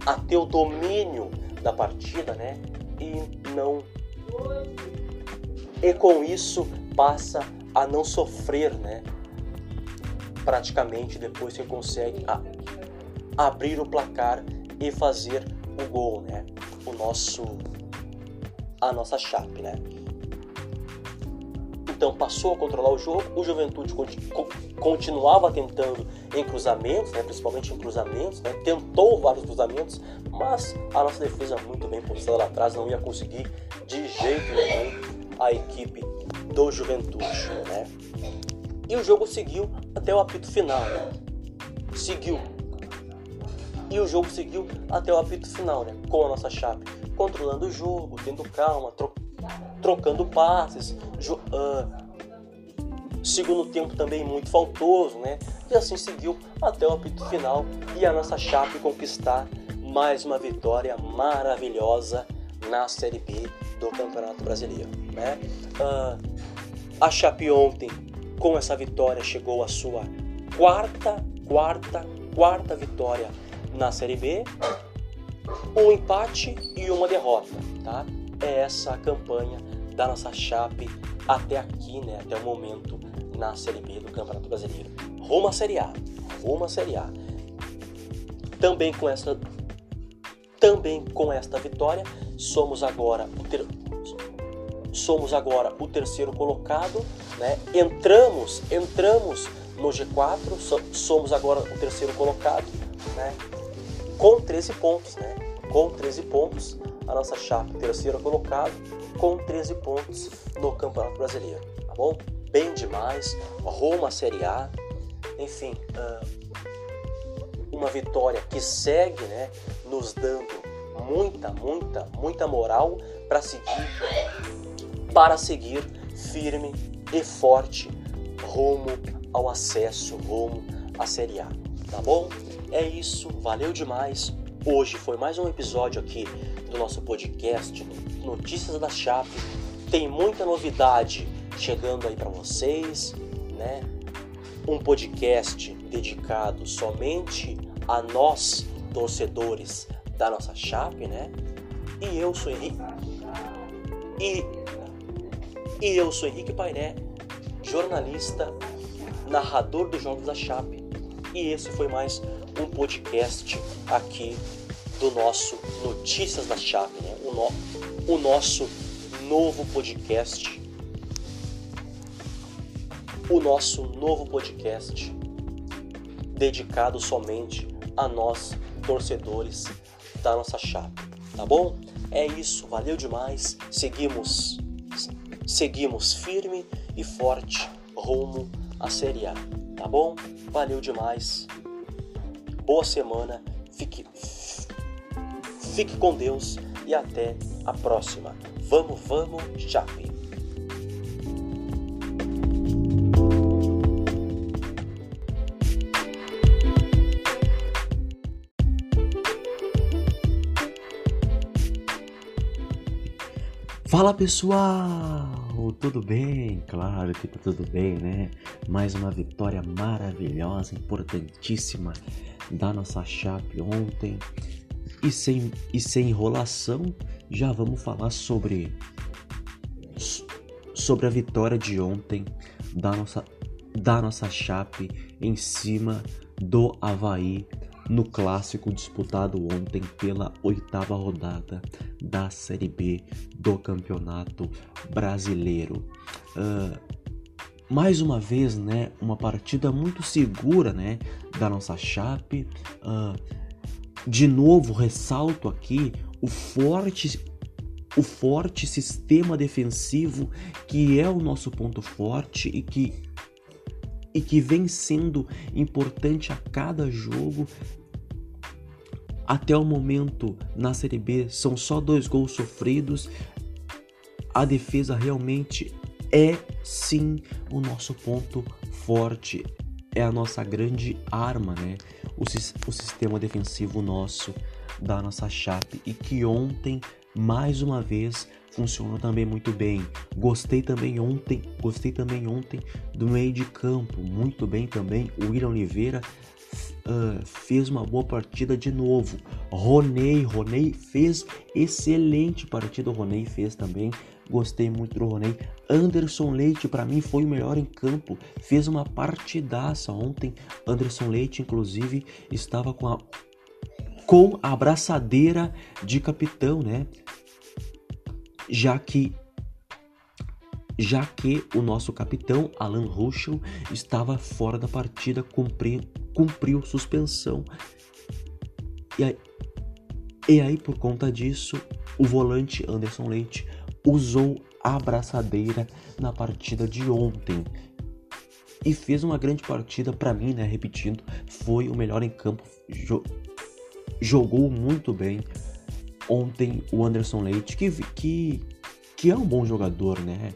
a, a ter o domínio da partida, né? E não e com isso passa a não sofrer, né? Praticamente depois que consegue a, abrir o placar e fazer o gol, né? O nosso a nossa chape, né? Então passou a controlar o jogo, o Juventude continuava tentando em cruzamentos, né? principalmente em cruzamentos, né? tentou vários cruzamentos, mas a nossa defesa muito bem posicionada lá atrás não ia conseguir de jeito nenhum a equipe do Juventude, né? E o jogo seguiu até o apito final. Né? Seguiu. E o jogo seguiu até o apito final, né? Com a nossa chave. Controlando o jogo, tendo calma, tro trocando passes. Uh, segundo tempo também muito faltoso, né? E assim seguiu até o apito final e a nossa Chape conquistar mais uma vitória maravilhosa na Série B do Campeonato Brasileiro, né? Uh, a Chape ontem com essa vitória chegou a sua quarta, quarta, quarta vitória na Série B, um empate e uma derrota, tá? É essa a campanha da nossa Chape até aqui, né? Até o momento na Série B do Campeonato Brasileiro. À Série A, à Série A. Também com essa, também com esta vitória, somos agora o ter, somos agora o terceiro colocado, né? Entramos, entramos no G4, somos agora o terceiro colocado, né? Com 13 pontos, né? Com 13 pontos, a nossa Chape, terceiro colocado, com 13 pontos no Campeonato Brasileiro, tá bom? Bem demais, Roma Série A, enfim, uma vitória que segue, né, nos dando muita, muita, muita moral para seguir, para seguir firme e forte rumo ao acesso, rumo à Série A, tá bom? É isso, valeu demais. Hoje foi mais um episódio aqui do nosso podcast Notícias da Chape. Tem muita novidade chegando aí para vocês, né? Um podcast dedicado somente a nós, torcedores da nossa Chape, né? E eu sou Henrique. E, e eu sou Henrique Pairé, jornalista, narrador dos Jogos da Chape. E esse foi mais um podcast aqui do nosso Notícias da Chape, né? o, no, o nosso novo podcast. O nosso novo podcast dedicado somente a nós, torcedores da nossa Chape, tá bom? É isso, valeu demais. Seguimos seguimos firme e forte rumo à Série A, tá bom? Valeu demais. Boa semana. Fique fique com Deus e até a próxima. Vamos, vamos, Chape. Fala pessoal, tudo bem? Claro que tá tudo bem, né? Mais uma vitória maravilhosa, importantíssima da nossa Chape ontem. E sem, e sem enrolação, já vamos falar sobre sobre a vitória de ontem da nossa da nossa Chape em cima do Havaí no clássico disputado ontem pela oitava rodada da Série B do Campeonato Brasileiro. Uh, mais uma vez, né, uma partida muito segura, né, da nossa Chape. Uh, de novo, ressalto aqui o forte o forte sistema defensivo que é o nosso ponto forte e que e que vem sendo importante a cada jogo até o momento, na Série B, são só dois gols sofridos. A defesa realmente é sim o nosso ponto forte, é a nossa grande arma, né? O, o sistema defensivo nosso da nossa Chape e que ontem, mais uma vez, funcionou também muito bem. Gostei também ontem, gostei também ontem do meio de campo, muito bem também. O William Oliveira uh, fez uma boa partida de novo. Roney, Roney fez excelente partida. O Roney fez também. Gostei muito do Roney. Anderson Leite, para mim, foi o melhor em campo. Fez uma partidaça ontem. Anderson Leite, inclusive, estava com a, com a abraçadeira de capitão, né? Já que já que o nosso capitão Alan Ruschel estava fora da partida cumprindo cumpriu suspensão. E aí, e aí, por conta disso, o volante Anderson Leite usou a abraçadeira na partida de ontem. E fez uma grande partida para mim, né? Repetindo, foi o melhor em campo. Jo jogou muito bem ontem o Anderson Leite, que, que, que é um bom jogador, né?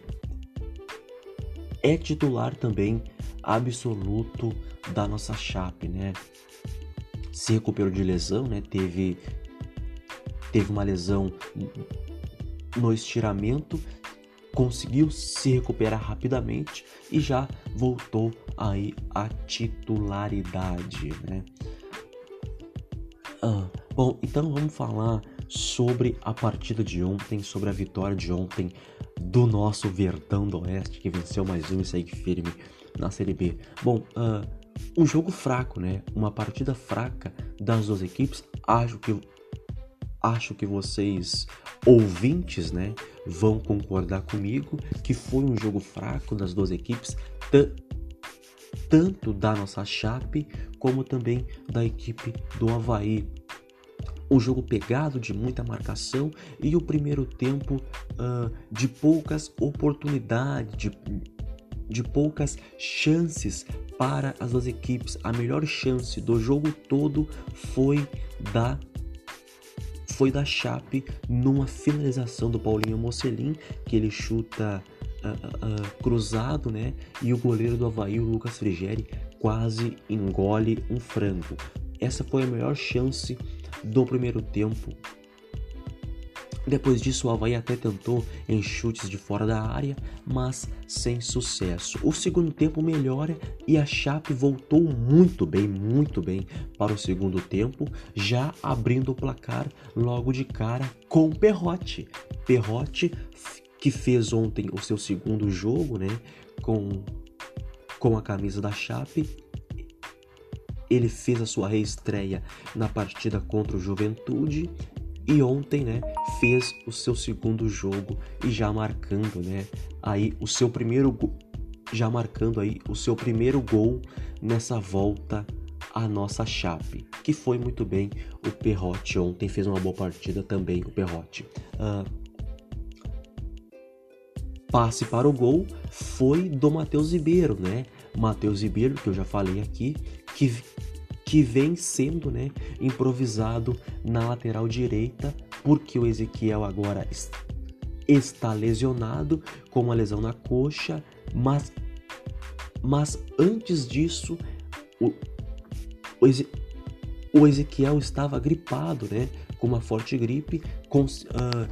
É titular também absoluto da nossa Chape, né? Se recuperou de lesão, né? Teve teve uma lesão no estiramento, conseguiu se recuperar rapidamente e já voltou aí à titularidade, né? Ah, bom, então vamos falar sobre a partida de ontem, sobre a vitória de ontem do nosso Verdão do Oeste, que venceu mais um e segue firme na Série B. Bom, uh, um jogo fraco, né? Uma partida fraca das duas equipes. Acho que acho que vocês ouvintes, né, vão concordar comigo que foi um jogo fraco das duas equipes, tanto da nossa Chape como também da equipe do Havaí. Um jogo pegado de muita marcação e o primeiro tempo uh, de poucas oportunidades, de, de poucas chances para as duas equipes. A melhor chance do jogo todo foi da foi da Chape numa finalização do Paulinho Mocelin, que ele chuta uh, uh, cruzado, né? E o goleiro do Havaí, o Lucas Frigeri, quase engole um frango. Essa foi a melhor chance do primeiro tempo. Depois disso, o Havaí até tentou em chutes de fora da área, mas sem sucesso. O segundo tempo melhora e a Chape voltou muito bem, muito bem para o segundo tempo, já abrindo o placar logo de cara com Perrote. Perrote que fez ontem o seu segundo jogo, né, com com a camisa da Chape ele fez a sua reestreia na partida contra o Juventude e ontem, né, fez o seu segundo jogo e já marcando, né, aí o seu primeiro já marcando aí o seu primeiro gol nessa volta à nossa Chape, que foi muito bem. O Perrote ontem fez uma boa partida também, o Perrote. Uh, passe para o gol foi do Matheus Ribeiro, né? Matheus Ribeiro, que eu já falei aqui, que que vem sendo né, improvisado na lateral direita, porque o Ezequiel agora está lesionado com uma lesão na coxa, mas, mas antes disso, o, o, Eze, o Ezequiel estava gripado, né, com uma forte gripe, com, uh,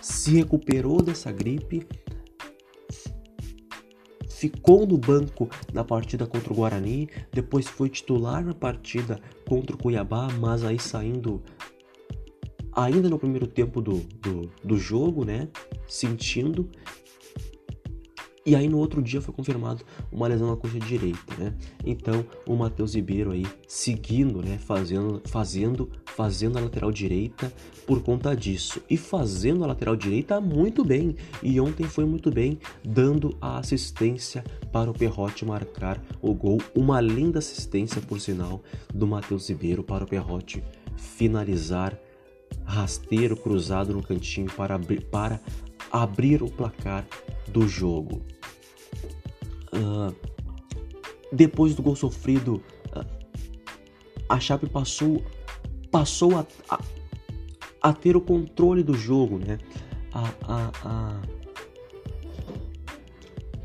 se recuperou dessa gripe ficou no banco na partida contra o Guarani, depois foi titular na partida contra o Cuiabá, mas aí saindo ainda no primeiro tempo do, do, do jogo, né? Sentindo e aí no outro dia foi confirmado uma lesão na coxa direita, né? Então o Matheus Ribeiro aí seguindo, né? Fazendo, fazendo, fazendo a lateral direita por conta disso e fazendo a lateral direita muito bem. E ontem foi muito bem, dando a assistência para o Perrote marcar o gol. Uma linda assistência, por sinal, do Matheus Ribeiro para o Perrote finalizar rasteiro cruzado no cantinho para abrir, para abrir o placar do jogo. Uh, depois do gol sofrido, uh, a Chape passou, passou a, a, a, ter o controle do jogo, né? A, a, a,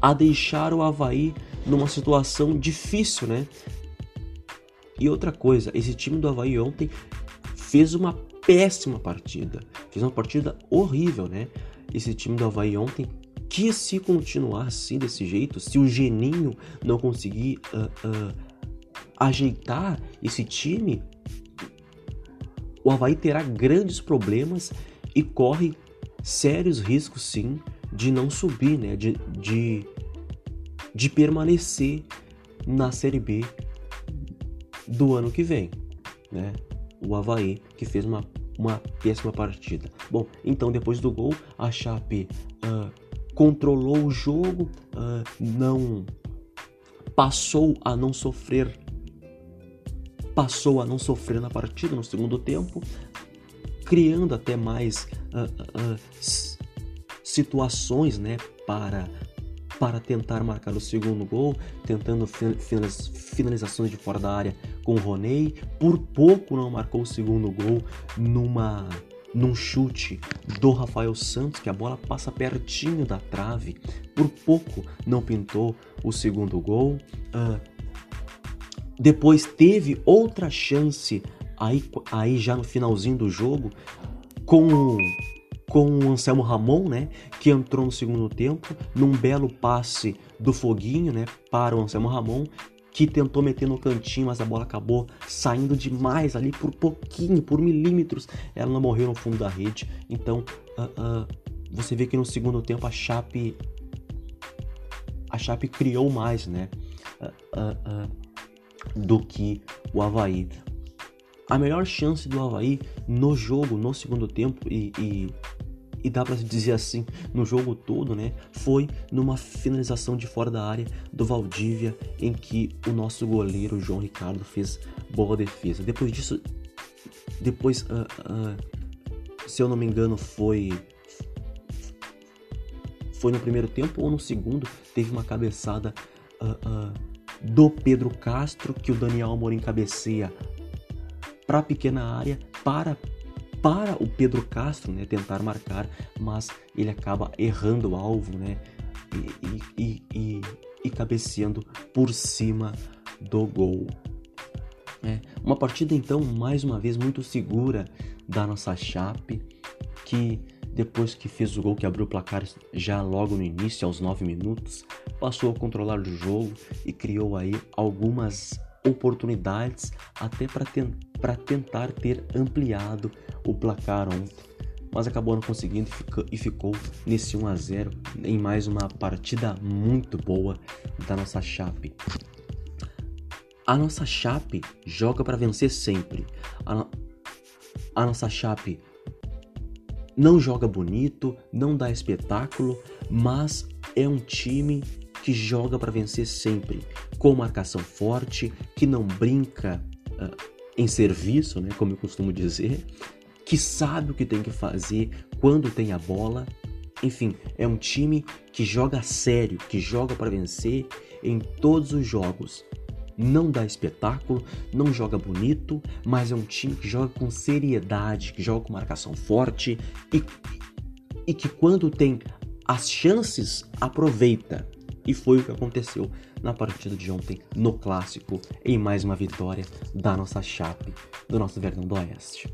a deixar o Havaí numa situação difícil, né? E outra coisa, esse time do Havaí ontem fez uma péssima partida. Fez uma partida horrível, né? Esse time do Havaí ontem que se continuar assim desse jeito, se o Geninho não conseguir uh, uh, ajeitar esse time, o Havaí terá grandes problemas e corre sérios riscos sim de não subir, né? De, de, de permanecer na Série B do ano que vem, né? O Havaí que fez uma, uma péssima partida. Bom, então depois do gol, a Chape uh, controlou o jogo, uh, não passou a não sofrer, passou a não sofrer na partida no segundo tempo, criando até mais uh, uh, situações, né, para para tentar marcar o segundo gol, tentando finalizações de fora da área com o Roney. Por pouco não marcou o segundo gol numa num chute do Rafael Santos, que a bola passa pertinho da trave, por pouco não pintou o segundo gol. Uh, depois teve outra chance aí, aí já no finalzinho do jogo com com o Anselmo Ramon, né, que entrou no segundo tempo, num belo passe do Foguinho, né, para o Anselmo Ramon, que tentou meter no cantinho, mas a bola acabou saindo demais ali por pouquinho, por milímetros. Ela não morreu no fundo da rede. Então, uh, uh, você vê que no segundo tempo a Chape a Chape criou mais, né, uh, do que o Havaí. A melhor chance do Havaí no jogo, no segundo tempo e, e e dá para dizer assim, no jogo todo, né, foi numa finalização de fora da área do Valdívia, em que o nosso goleiro João Ricardo fez boa defesa. Depois disso, depois, uh, uh, se eu não me engano, foi foi no primeiro tempo ou no segundo, teve uma cabeçada uh, do Pedro Castro que o Daniel Amorim cabeceia para pequena área para para o Pedro Castro né, tentar marcar, mas ele acaba errando o alvo né, e, e, e, e cabeceando por cima do gol. É, uma partida então mais uma vez muito segura da nossa Chape, que depois que fez o gol que abriu o placar já logo no início, aos 9 minutos, passou a controlar o jogo e criou aí algumas oportunidades até para tentar ter ampliado o placar ontem. Mas acabou não conseguindo e ficou, e ficou nesse 1 a 0 em mais uma partida muito boa da nossa Chape. A nossa Chape joga para vencer sempre. A, no... a nossa Chape não joga bonito, não dá espetáculo, mas é um time que joga para vencer sempre, com marcação forte, que não brinca uh, em serviço, né, como eu costumo dizer, que sabe o que tem que fazer quando tem a bola. Enfim, é um time que joga sério, que joga para vencer em todos os jogos. Não dá espetáculo, não joga bonito, mas é um time que joga com seriedade, que joga com marcação forte e, e que quando tem as chances aproveita. E foi o que aconteceu na partida de ontem no clássico, em mais uma vitória da nossa Chape, do nosso Verdão do Oeste.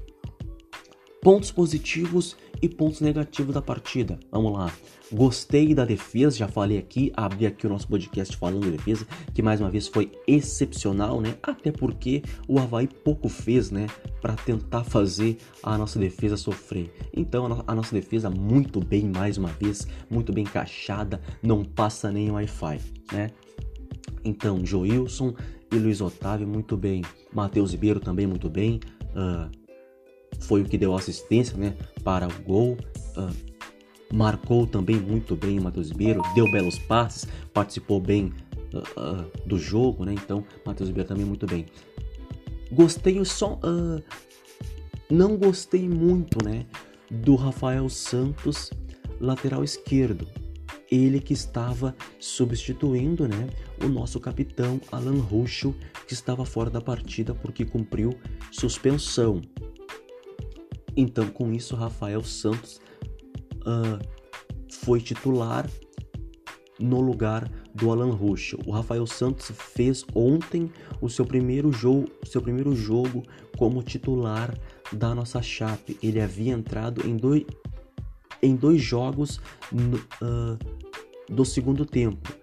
Pontos positivos e pontos negativos da partida. Vamos lá. Gostei da defesa, já falei aqui, abri aqui o nosso podcast falando de defesa, que mais uma vez foi excepcional, né? Até porque o Havaí pouco fez, né? Para tentar fazer a nossa defesa sofrer. Então a, nossa defesa muito bem, mais uma vez, muito bem encaixada, não passa nem Wi-Fi, né? Então, Joilson e Luiz Otávio muito bem. Matheus Ribeiro também muito bem. Uh, foi o que deu assistência né, para o gol. Uh, marcou também muito bem o Matheus Ribeiro, deu belos passes, participou bem uh, uh, do jogo, né? Então, Matheus Ribeiro também muito bem. Gostei só. não gostei muito, né? Do Rafael Santos, lateral esquerdo. Ele que estava substituindo, né? O nosso capitão Alan Ruschel, que estava fora da partida porque cumpriu suspensão. Então, com isso, Rafael Santos uh, foi titular no lugar do Alan Ruschel. O Rafael Santos fez ontem o seu primeiro jogo, seu primeiro jogo como titular da nossa Chape. Ele havia entrado em dois, em dois jogos no, uh, do segundo tempo.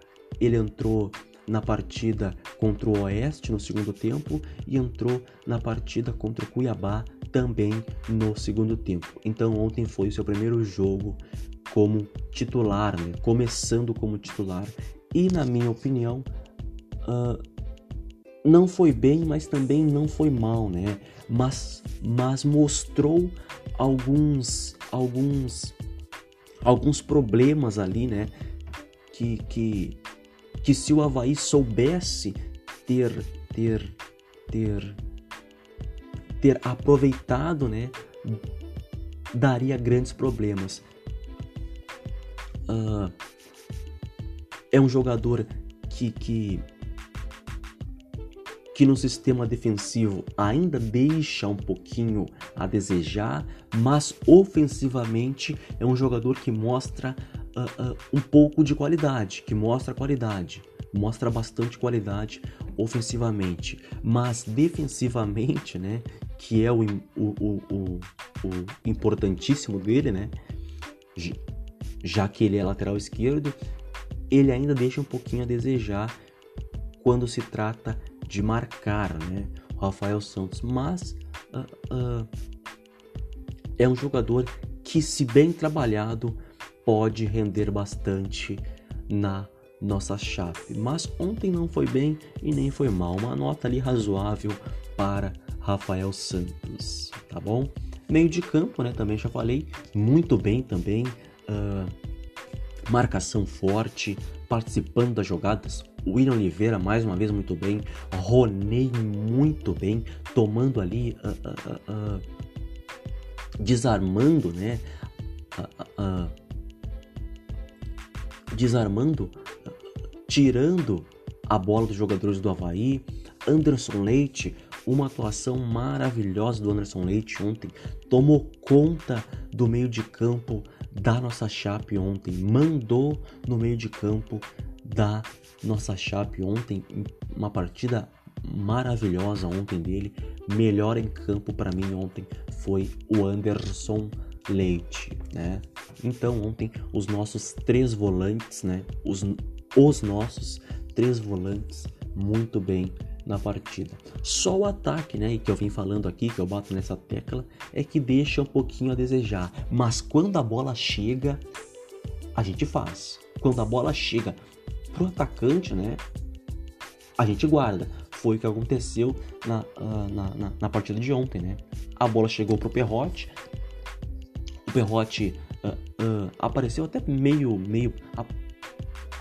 Ele entrou na partida contra o Oeste no segundo tempo e entrou na partida contra o Cuiabá também no segundo tempo. Então ontem foi o seu primeiro jogo como titular, né? começando como titular e na minha opinião uh, não foi bem, mas também não foi mal, né? Mas, mas mostrou alguns alguns alguns problemas ali, né? Que, que, que se o Havaí soubesse ter ter ter ter aproveitado, né, daria grandes problemas. Uh, é um jogador que, que que no sistema defensivo ainda deixa um pouquinho a desejar, mas ofensivamente é um jogador que mostra uh, uh, um pouco de qualidade, que mostra qualidade, mostra bastante qualidade ofensivamente, mas defensivamente, né, que é o, o, o, o, importantíssimo dele, né? Já que ele é lateral esquerdo, ele ainda deixa um pouquinho a desejar quando se trata de marcar, né? Rafael Santos, mas uh, uh, é um jogador que, se bem trabalhado, pode render bastante na nossa chave. Mas ontem não foi bem e nem foi mal. Uma nota ali razoável para Rafael Santos, tá bom? Meio de campo, né? Também já falei muito bem também. Uh, marcação forte, participando das jogadas. William Oliveira, mais uma vez, muito bem. Roney, muito bem, tomando ali, uh, uh, desarmando, né? desarmando, tirando a bola dos jogadores do Havaí. Anderson Leite, uma atuação maravilhosa do Anderson Leite ontem, tomou conta do meio de campo da nossa Chape ontem, mandou no meio de campo da nossa Chape ontem, uma partida maravilhosa ontem dele, melhor em campo para mim ontem foi o Anderson Leite, né? Então ontem os nossos três volantes, né? Os, os nossos três volantes muito bem na partida. Só o ataque, né, que eu vim falando aqui, que eu bato nessa tecla, é que deixa um pouquinho a desejar. Mas quando a bola chega, a gente faz. Quando a bola chega pro atacante, né, a gente guarda. Foi o que aconteceu na, uh, na, na, na, partida de ontem, né? A bola chegou pro Perrote, o Perrote uh, uh, apareceu até meio, meio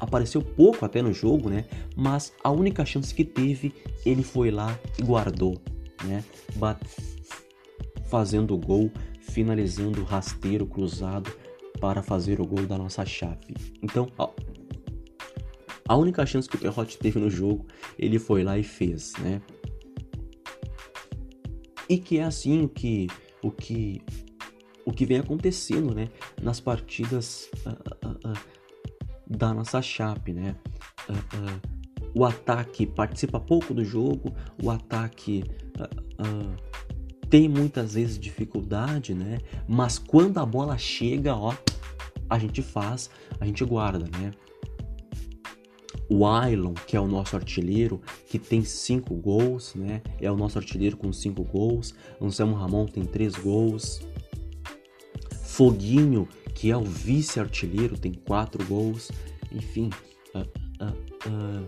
apareceu pouco até no jogo, né? Mas a única chance que teve, ele foi lá e guardou, né? Bate, fazendo o gol, finalizando o rasteiro cruzado para fazer o gol da nossa chave. Então, ó, a única chance que o Perrote teve no jogo, ele foi lá e fez, né? E que é assim o que o que o que vem acontecendo, né, nas partidas uh, uh, uh, da nossa chape, né? Uh, uh, o ataque participa pouco do jogo, o ataque uh, tem muitas vezes dificuldade, né? Mas quando a bola chega, ó, a gente faz, a gente guarda, né? O Ailon, que é o nosso artilheiro, que tem cinco gols, né? É o nosso artilheiro com cinco gols. Anselmo Ramon tem três gols. Foguinho, que é o vice-artilheiro, tem quatro gols. Enfim, uh, uh, uh,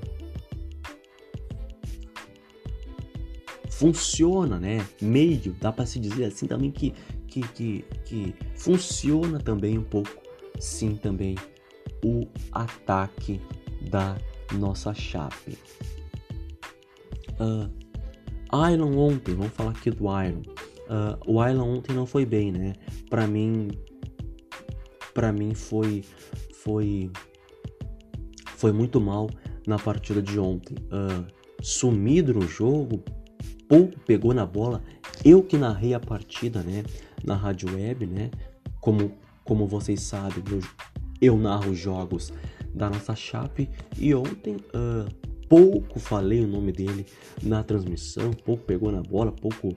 funciona, né? Meio, dá para se dizer assim também que, que, que, que funciona também um pouco, sim, também o ataque da nossa chape. Uh, Iron ontem, vamos falar aqui do Iron. Uh, o Iron ontem não foi bem, né? Para mim, para mim foi foi foi muito mal na partida de ontem. Uh, sumido no jogo, pouco pegou na bola. Eu que narrei a partida, né, na rádio web, né, como como vocês sabem, eu, eu narro jogos da nossa chape e ontem uh, pouco falei o nome dele na transmissão, pouco pegou na bola, pouco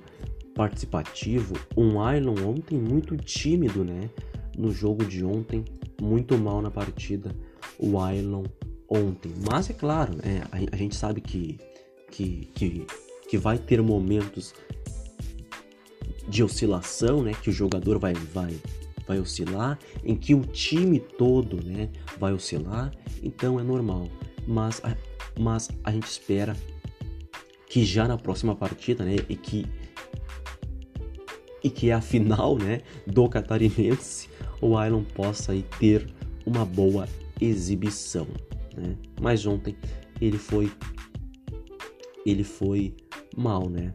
participativo. Um Ailon ontem muito tímido, né? No jogo de ontem, muito mal na partida. O Ailon ontem. Mas é claro, né? a, a gente sabe que, que, que, que vai ter momentos de oscilação, né? Que o jogador vai, vai, vai oscilar, em que o time todo, né? Vai oscilar. Então é normal. Mas a, mas a gente espera que já na próxima partida, né? E que e que é a final, né, do catarinense, o Island possa aí ter uma boa exibição, né? Mas ontem ele foi ele foi mal, né?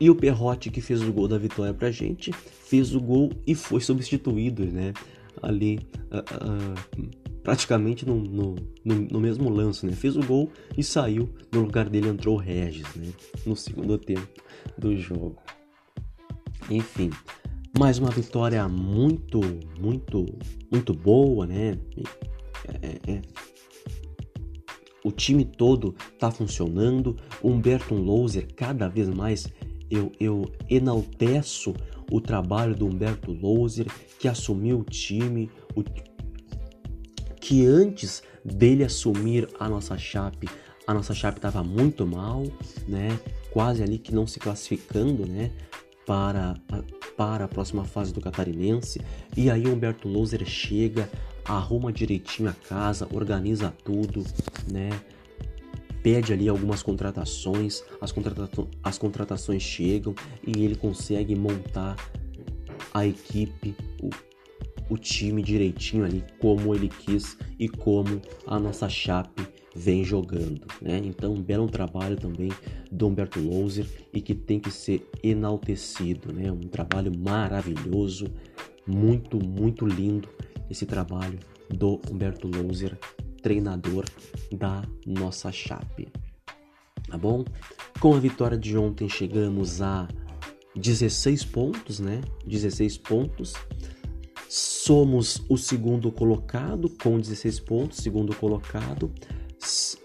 E o Perrote que fez o gol da vitória pra gente, fez o gol e foi substituído, né? Ali uh, uh, praticamente no, no, no, no, mesmo lance, né? Fez o gol e saiu. No lugar dele entrou o Regis, né? No segundo tempo do jogo. Enfim, mais uma vitória muito, muito, muito boa, né? É, é, o time todo tá funcionando. Humberto Louser, cada vez mais eu, eu enalteço o trabalho do Humberto Louser, que assumiu o time, o, que antes dele assumir a nossa chape, a nossa chape estava muito mal, né? Quase ali que não se classificando, né? para, para a próxima fase do Catarinense. E aí Humberto Loser chega, arruma direitinho a casa, organiza tudo, né? Pede ali algumas contratações, as, contrata as contratações chegam e ele consegue montar a equipe, o, o time direitinho ali, como ele quis e como a nossa Chape vem jogando, né? Então, um belo trabalho também do Humberto Louser e que tem que ser enaltecido, né? Um trabalho maravilhoso, muito, muito lindo esse trabalho do Humberto Louser, treinador da nossa Chape. Tá bom? Com a vitória de ontem chegamos a 16 pontos, né? 16 pontos. Somos o segundo colocado com 16 pontos, segundo colocado.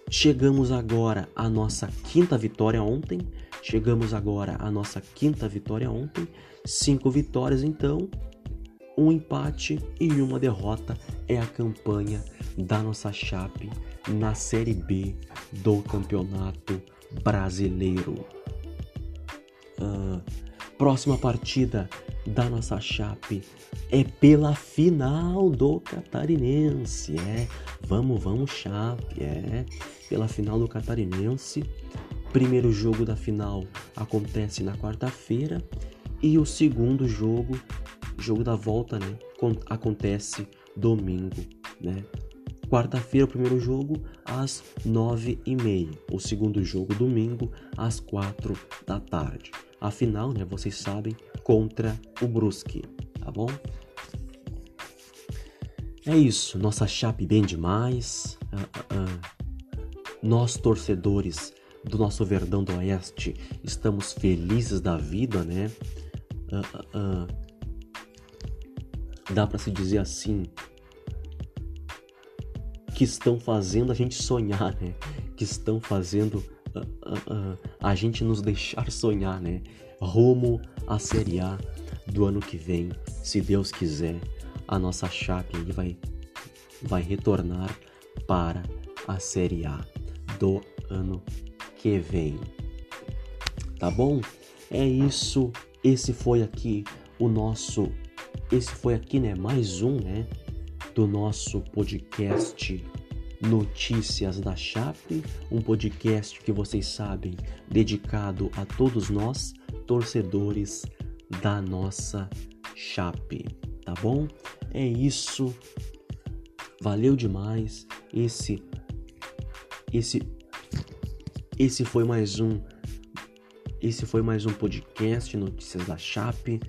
Chegamos agora à nossa quinta vitória ontem. Chegamos agora à nossa quinta vitória ontem. Cinco vitórias, então. Um empate e uma derrota é a campanha da nossa Chape na Série B do Campeonato Brasileiro. Uh, próxima partida da nossa Chape é pela final do Catarinense. É, vamos, vamos, Chape, é, pela final do Catarinense. Primeiro jogo da final acontece na quarta-feira e o segundo jogo, jogo da volta, né, acontece domingo, né? Quarta-feira, o primeiro jogo, às nove e meia. O segundo jogo, domingo, às quatro da tarde. A final, né, vocês sabem, contra o Brusque, tá bom? É isso, nossa chape bem demais. Uh, uh, uh. Nós, torcedores do nosso Verdão do Oeste, estamos felizes da vida, né? Dá para se dizer assim, que estão fazendo a gente sonhar, né? Que estão fazendo a gente nos deixar sonhar, né? Rumo à Série A do ano que vem, se Deus quiser, a nossa Chape vai, vai retornar para a Série A do ano que vem. Tá bom? É isso. Esse foi aqui o nosso. Esse foi aqui, né? Mais um, né? do nosso podcast Notícias da Chape, um podcast que vocês sabem dedicado a todos nós, torcedores da nossa Chape, tá bom? É isso. Valeu demais. Esse esse esse foi mais um esse foi mais um podcast Notícias da Chape.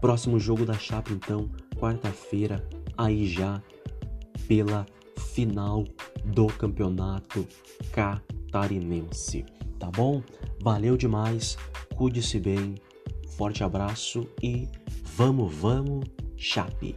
Próximo jogo da Chape então quarta-feira, aí já pela final do campeonato catarinense. Tá bom? Valeu demais, cuide-se bem, forte abraço e vamos, vamos, chape!